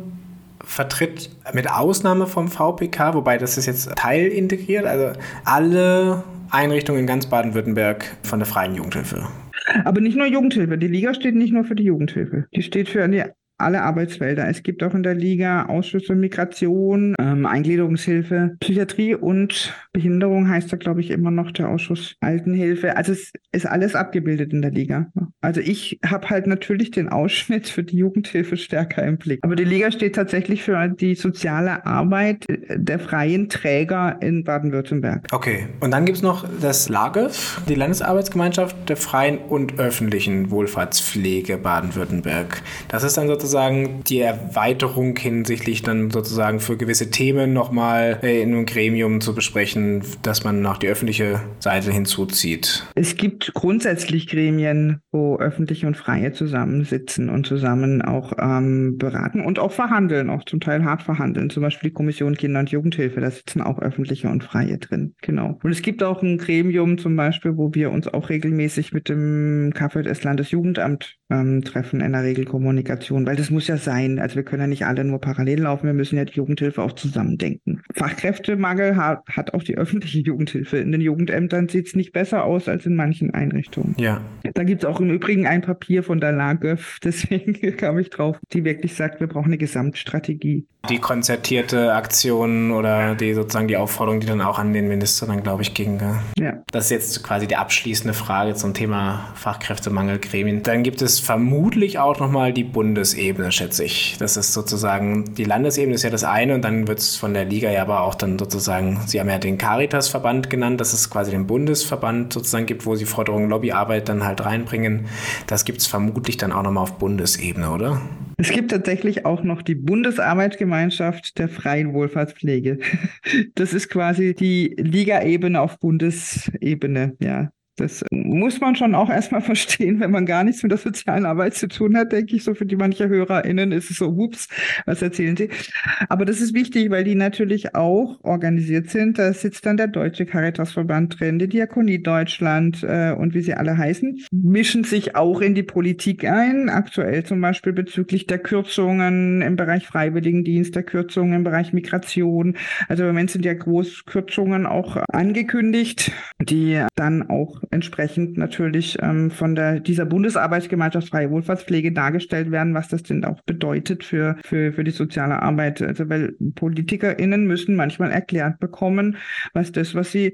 Speaker 2: vertritt mit Ausnahme vom VPK, wobei das ist jetzt teilintegriert, also alle Einrichtungen in ganz Baden-Württemberg von der freien Jugendhilfe.
Speaker 1: Aber nicht nur Jugendhilfe. Die Liga steht nicht nur für die Jugendhilfe. Die steht für die alle Arbeitsfelder. Es gibt auch in der Liga Ausschüsse Migration, ähm, Eingliederungshilfe, Psychiatrie und Behinderung heißt da, glaube ich, immer noch der Ausschuss Altenhilfe. Also es ist alles abgebildet in der Liga. Also ich habe halt natürlich den Ausschnitt für die Jugendhilfe stärker im Blick. Aber die Liga steht tatsächlich für die soziale Arbeit der freien Träger in Baden-Württemberg.
Speaker 2: Okay, und dann gibt es noch das LAGEF, die Landesarbeitsgemeinschaft der freien und öffentlichen Wohlfahrtspflege Baden-Württemberg. Das ist dann sozusagen die Erweiterung hinsichtlich dann sozusagen für gewisse Themen nochmal äh, in einem Gremium zu besprechen, dass man nach die öffentliche Seite hinzuzieht.
Speaker 1: Es gibt grundsätzlich Gremien, wo öffentliche und freie zusammensitzen und zusammen auch ähm, beraten und auch verhandeln, auch zum Teil hart verhandeln. Zum Beispiel die Kommission Kinder- und Jugendhilfe, da sitzen auch öffentliche und freie drin. Genau. Und es gibt auch ein Gremium zum Beispiel, wo wir uns auch regelmäßig mit dem KVS Landesjugendamt ähm, treffen in der Regelkommunikation, weil das muss ja sein. Also wir können ja nicht alle nur parallel laufen, wir müssen ja die Jugendhilfe auch zusammendenken. Fachkräftemangel hat, hat auch die öffentliche Jugendhilfe. In den Jugendämtern sieht es nicht besser aus als in manchen Einrichtungen.
Speaker 2: Ja.
Speaker 1: Da gibt es auch im Übrigen ein Papier von der LAGÖF, deswegen kam ich drauf, die wirklich sagt, wir brauchen eine Gesamtstrategie.
Speaker 2: Die konzertierte Aktion oder die sozusagen die Aufforderung, die dann auch an den Minister dann, glaube ich, ging. Ja. Das ist jetzt quasi die abschließende Frage zum Thema Fachkräftemangel, Gremien. Dann gibt es vermutlich auch nochmal die Bundesebene, schätze ich. Das ist sozusagen, die Landesebene ist ja das eine und dann wird es von der Liga ja aber auch dann sozusagen, Sie haben ja den Caritas-Verband genannt, dass es quasi den Bundesverband sozusagen gibt, wo Sie Forderungen Lobbyarbeit dann halt reinbringen. Das gibt es vermutlich dann auch nochmal auf Bundesebene, oder?
Speaker 1: Es gibt tatsächlich auch noch die Bundesarbeitsgemeinschaft der freien Wohlfahrtspflege. Das ist quasi die Ligaebene auf Bundesebene, ja. Das muss man schon auch erstmal verstehen, wenn man gar nichts mit der sozialen Arbeit zu tun hat, denke ich. So für die manche HörerInnen ist es so, ups, was erzählen sie? Aber das ist wichtig, weil die natürlich auch organisiert sind. Da sitzt dann der Deutsche Caritasverband drin, die Diakonie Deutschland äh, und wie sie alle heißen, mischen sich auch in die Politik ein. Aktuell zum Beispiel bezüglich der Kürzungen im Bereich Freiwilligendienst, der Kürzungen im Bereich Migration. Also im Moment sind ja Großkürzungen auch angekündigt, die dann auch entsprechend natürlich ähm, von der, dieser Bundesarbeitsgemeinschaft Freie Wohlfahrtspflege dargestellt werden, was das denn auch bedeutet für, für, für die soziale Arbeit. Also weil PolitikerInnen müssen manchmal erklärt bekommen, was das, was sie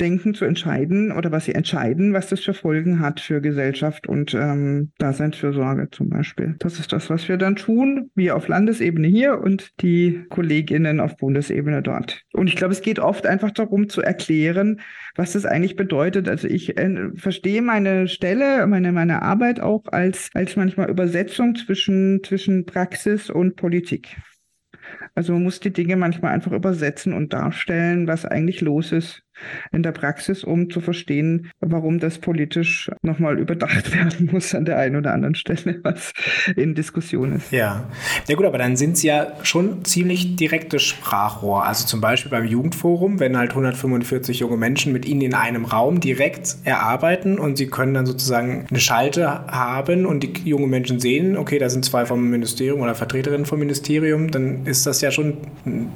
Speaker 1: denken zu entscheiden oder was sie entscheiden, was das für Folgen hat für Gesellschaft und ähm, Daseinsfürsorge zum Beispiel. Das ist das, was wir dann tun, wir auf Landesebene hier und die Kolleginnen auf Bundesebene dort. Und ich glaube, es geht oft einfach darum zu erklären, was das eigentlich bedeutet. Also ich äh, verstehe meine Stelle, meine, meine Arbeit auch als, als manchmal Übersetzung zwischen, zwischen Praxis und Politik. Also man muss die Dinge manchmal einfach übersetzen und darstellen, was eigentlich los ist in der Praxis, um zu verstehen, warum das politisch nochmal überdacht werden muss an der einen oder anderen Stelle, was in Diskussion ist.
Speaker 2: Ja, ja gut, aber dann sind es ja schon ziemlich direktes Sprachrohr. Also zum Beispiel beim Jugendforum, wenn halt 145 junge Menschen mit ihnen in einem Raum direkt erarbeiten und sie können dann sozusagen eine Schalte haben und die jungen Menschen sehen, okay, da sind zwei vom Ministerium oder Vertreterinnen vom Ministerium, dann ist das ja schon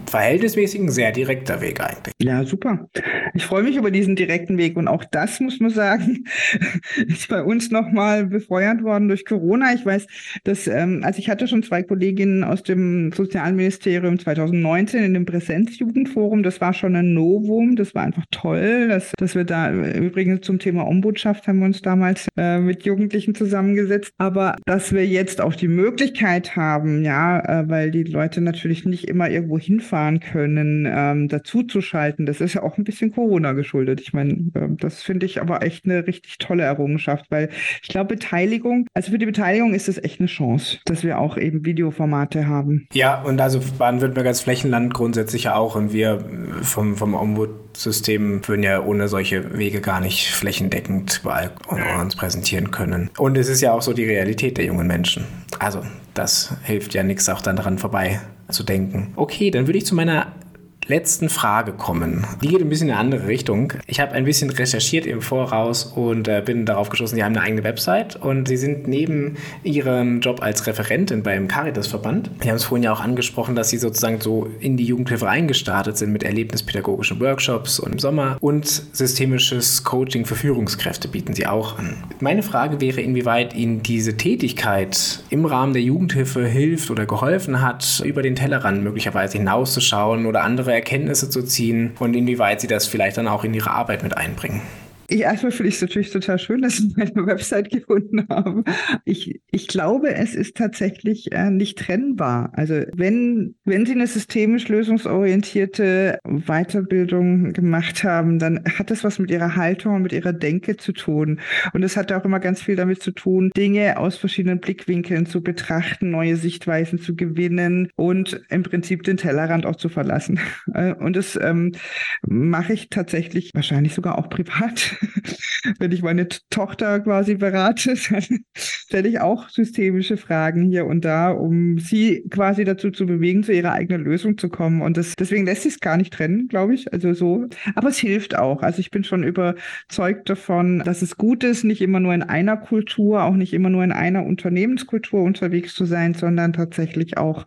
Speaker 2: verhältnismäßig ein sehr direkter Weg eigentlich.
Speaker 1: Ja, super. Ich freue mich über diesen direkten Weg und auch das muss man sagen, ist bei uns nochmal befeuert worden durch Corona. Ich weiß, dass, ähm, also ich hatte schon zwei Kolleginnen aus dem Sozialministerium 2019 in dem Präsenzjugendforum. Das war schon ein Novum. Das war einfach toll, dass, dass wir da übrigens zum Thema Ombudschaft haben wir uns damals äh, mit Jugendlichen zusammengesetzt. Aber dass wir jetzt auch die Möglichkeit haben, ja, äh, weil die Leute natürlich nicht immer irgendwo hinfahren können, ähm, dazu zu schalten. Das ist ja auch ein bisschen Corona geschuldet. Ich meine, ähm, das finde ich aber echt eine richtig tolle Errungenschaft, weil ich glaube, Beteiligung, also für die Beteiligung ist es echt eine Chance, dass wir auch eben Videoformate haben.
Speaker 2: Ja, und also Baden-Württemberg als Flächenland grundsätzlich ja auch und wir vom, vom Ombudsystem würden ja ohne solche Wege gar nicht flächendeckend überall uns präsentieren können. Und es ist ja auch so die Realität der jungen Menschen. Also das hilft ja nichts auch dann daran vorbei zu denken. Okay, dann würde ich zu meiner letzten Frage kommen. Die geht ein bisschen in eine andere Richtung. Ich habe ein bisschen recherchiert im Voraus und äh, bin darauf geschossen, Sie haben eine eigene Website und Sie sind neben Ihrem Job als Referentin beim Caritas-Verband. Wir haben es vorhin ja auch angesprochen, dass Sie sozusagen so in die Jugendhilfe reingestartet sind mit erlebnispädagogischen Workshops und im Sommer und systemisches Coaching für Führungskräfte bieten Sie auch an. Meine Frage wäre, inwieweit Ihnen diese Tätigkeit im Rahmen der Jugendhilfe hilft oder geholfen hat, über den Tellerrand möglicherweise hinauszuschauen oder andere Erkenntnisse zu ziehen und inwieweit Sie das vielleicht dann auch in Ihre Arbeit mit einbringen.
Speaker 1: Ich, erstmal finde ich es natürlich total schön, dass Sie meine Website gefunden haben. Ich, ich glaube, es ist tatsächlich äh, nicht trennbar. Also wenn, wenn Sie eine systemisch lösungsorientierte Weiterbildung gemacht haben, dann hat das was mit Ihrer Haltung und mit Ihrer Denke zu tun. Und es hat auch immer ganz viel damit zu tun, Dinge aus verschiedenen Blickwinkeln zu betrachten, neue Sichtweisen zu gewinnen und im Prinzip den Tellerrand auch zu verlassen. Äh, und das ähm, mache ich tatsächlich wahrscheinlich sogar auch privat. wenn ich meine Tochter quasi berate, dann stelle ich auch systemische Fragen hier und da, um sie quasi dazu zu bewegen, zu ihrer eigenen Lösung zu kommen. Und das, deswegen lässt sich es gar nicht trennen, glaube ich. Also so. Aber es hilft auch. Also ich bin schon überzeugt davon, dass es gut ist, nicht immer nur in einer Kultur, auch nicht immer nur in einer Unternehmenskultur unterwegs zu sein, sondern tatsächlich auch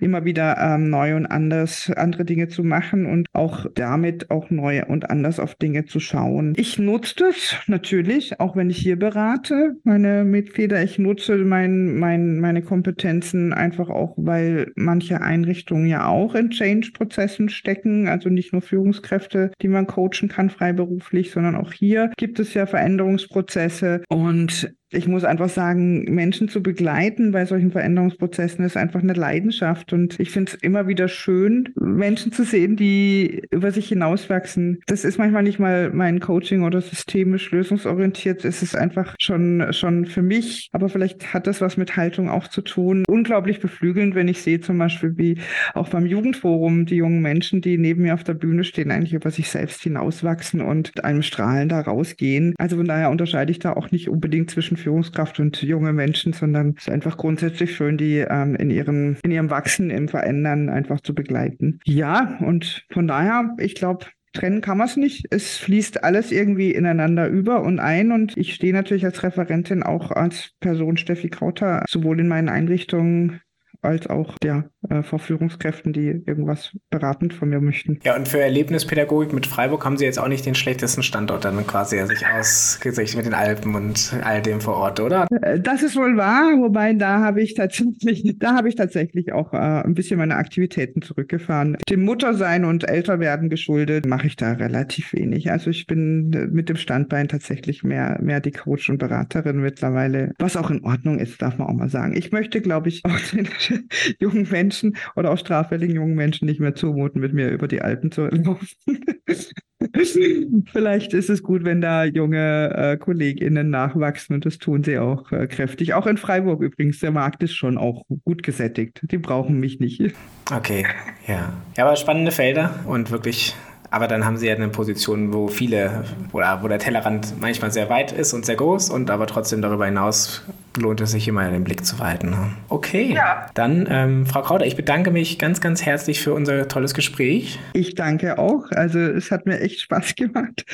Speaker 1: immer wieder ähm, neu und anders andere Dinge zu machen und auch damit auch neu und anders auf Dinge zu schauen. Ich nutze es natürlich, auch wenn ich hier berate, meine Mitglieder. Ich nutze mein, mein, meine Kompetenzen einfach auch, weil manche Einrichtungen ja auch in Change-Prozessen stecken. Also nicht nur Führungskräfte, die man coachen kann freiberuflich, sondern auch hier gibt es ja Veränderungsprozesse. Und ich muss einfach sagen, Menschen zu begleiten bei solchen Veränderungsprozessen ist einfach eine Leidenschaft. Und ich finde es immer wieder schön, Menschen zu sehen, die über sich hinauswachsen. Das ist manchmal nicht mal mein Coaching oder systemisch lösungsorientiert. Es ist einfach schon, schon für mich. Aber vielleicht hat das was mit Haltung auch zu tun. Unglaublich beflügelnd, wenn ich sehe zum Beispiel, wie auch beim Jugendforum die jungen Menschen, die neben mir auf der Bühne stehen, eigentlich über sich selbst hinauswachsen und einem Strahlen da rausgehen. Also von daher unterscheide ich da auch nicht unbedingt zwischen Führungskraft und junge Menschen, sondern es ist einfach grundsätzlich schön, die ähm, in, ihren, in ihrem Wachsen, im Verändern einfach zu begleiten. Ja, und von daher, ich glaube, trennen kann man es nicht. Es fließt alles irgendwie ineinander über und ein. Und ich stehe natürlich als Referentin auch als Person Steffi Krauter sowohl in meinen Einrichtungen als auch ja, äh, vor Führungskräften, die irgendwas beratend von mir möchten.
Speaker 2: Ja, und für Erlebnispädagogik mit Freiburg haben Sie jetzt auch nicht den schlechtesten Standort dann quasi sich ausgesicht mit den Alpen und all dem vor Ort, oder?
Speaker 1: Äh, das ist wohl wahr, wobei da habe ich tatsächlich, da habe ich tatsächlich auch äh, ein bisschen meine Aktivitäten zurückgefahren. Dem Muttersein und Älterwerden geschuldet mache ich da relativ wenig. Also ich bin äh, mit dem Standbein tatsächlich mehr, mehr die Coach und Beraterin mittlerweile, was auch in Ordnung ist, darf man auch mal sagen. Ich möchte, glaube ich, auch den jungen Menschen oder auch straffälligen jungen Menschen nicht mehr zumuten, mit mir über die Alpen zu laufen. Vielleicht ist es gut, wenn da junge äh, KollegInnen nachwachsen und das tun sie auch äh, kräftig. Auch in Freiburg übrigens, der Markt ist schon auch gut gesättigt. Die brauchen mich nicht.
Speaker 2: Okay, ja. Ja, aber spannende Felder und wirklich aber dann haben sie ja eine Position, wo viele, oder wo der Tellerrand manchmal sehr weit ist und sehr groß und aber trotzdem darüber hinaus lohnt es sich immer den Blick zu weiten. Ne? Okay, ja. dann ähm, Frau Krauter, ich bedanke mich ganz, ganz herzlich für unser tolles Gespräch.
Speaker 1: Ich danke auch. Also es hat mir echt Spaß gemacht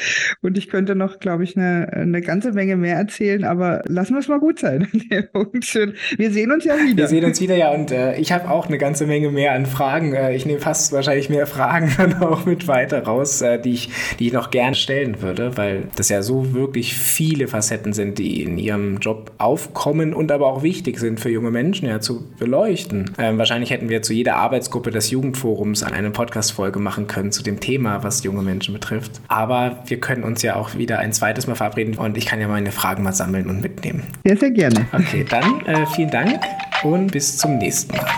Speaker 1: und ich könnte noch, glaube ich, eine, eine ganze Menge mehr erzählen, aber lassen wir es mal gut sein. wir sehen uns ja wieder.
Speaker 2: Wir sehen uns wieder, ja, und äh, ich habe auch eine ganze Menge mehr an Fragen. Äh, ich nehme fast wahrscheinlich mehr Fragen dann auch mit weiter raus, äh, die, ich, die ich noch gerne stellen würde, weil das ja so wirklich viele Facetten sind, die in Ihrem Job aufkommen kommen und aber auch wichtig sind für junge Menschen ja zu beleuchten. Ähm, wahrscheinlich hätten wir zu jeder Arbeitsgruppe des Jugendforums eine Podcast-Folge machen können zu dem Thema, was junge Menschen betrifft. Aber wir können uns ja auch wieder ein zweites Mal verabreden und ich kann ja meine Fragen mal sammeln und mitnehmen.
Speaker 1: Sehr, sehr gerne.
Speaker 2: Okay, dann äh, vielen Dank und bis zum nächsten Mal.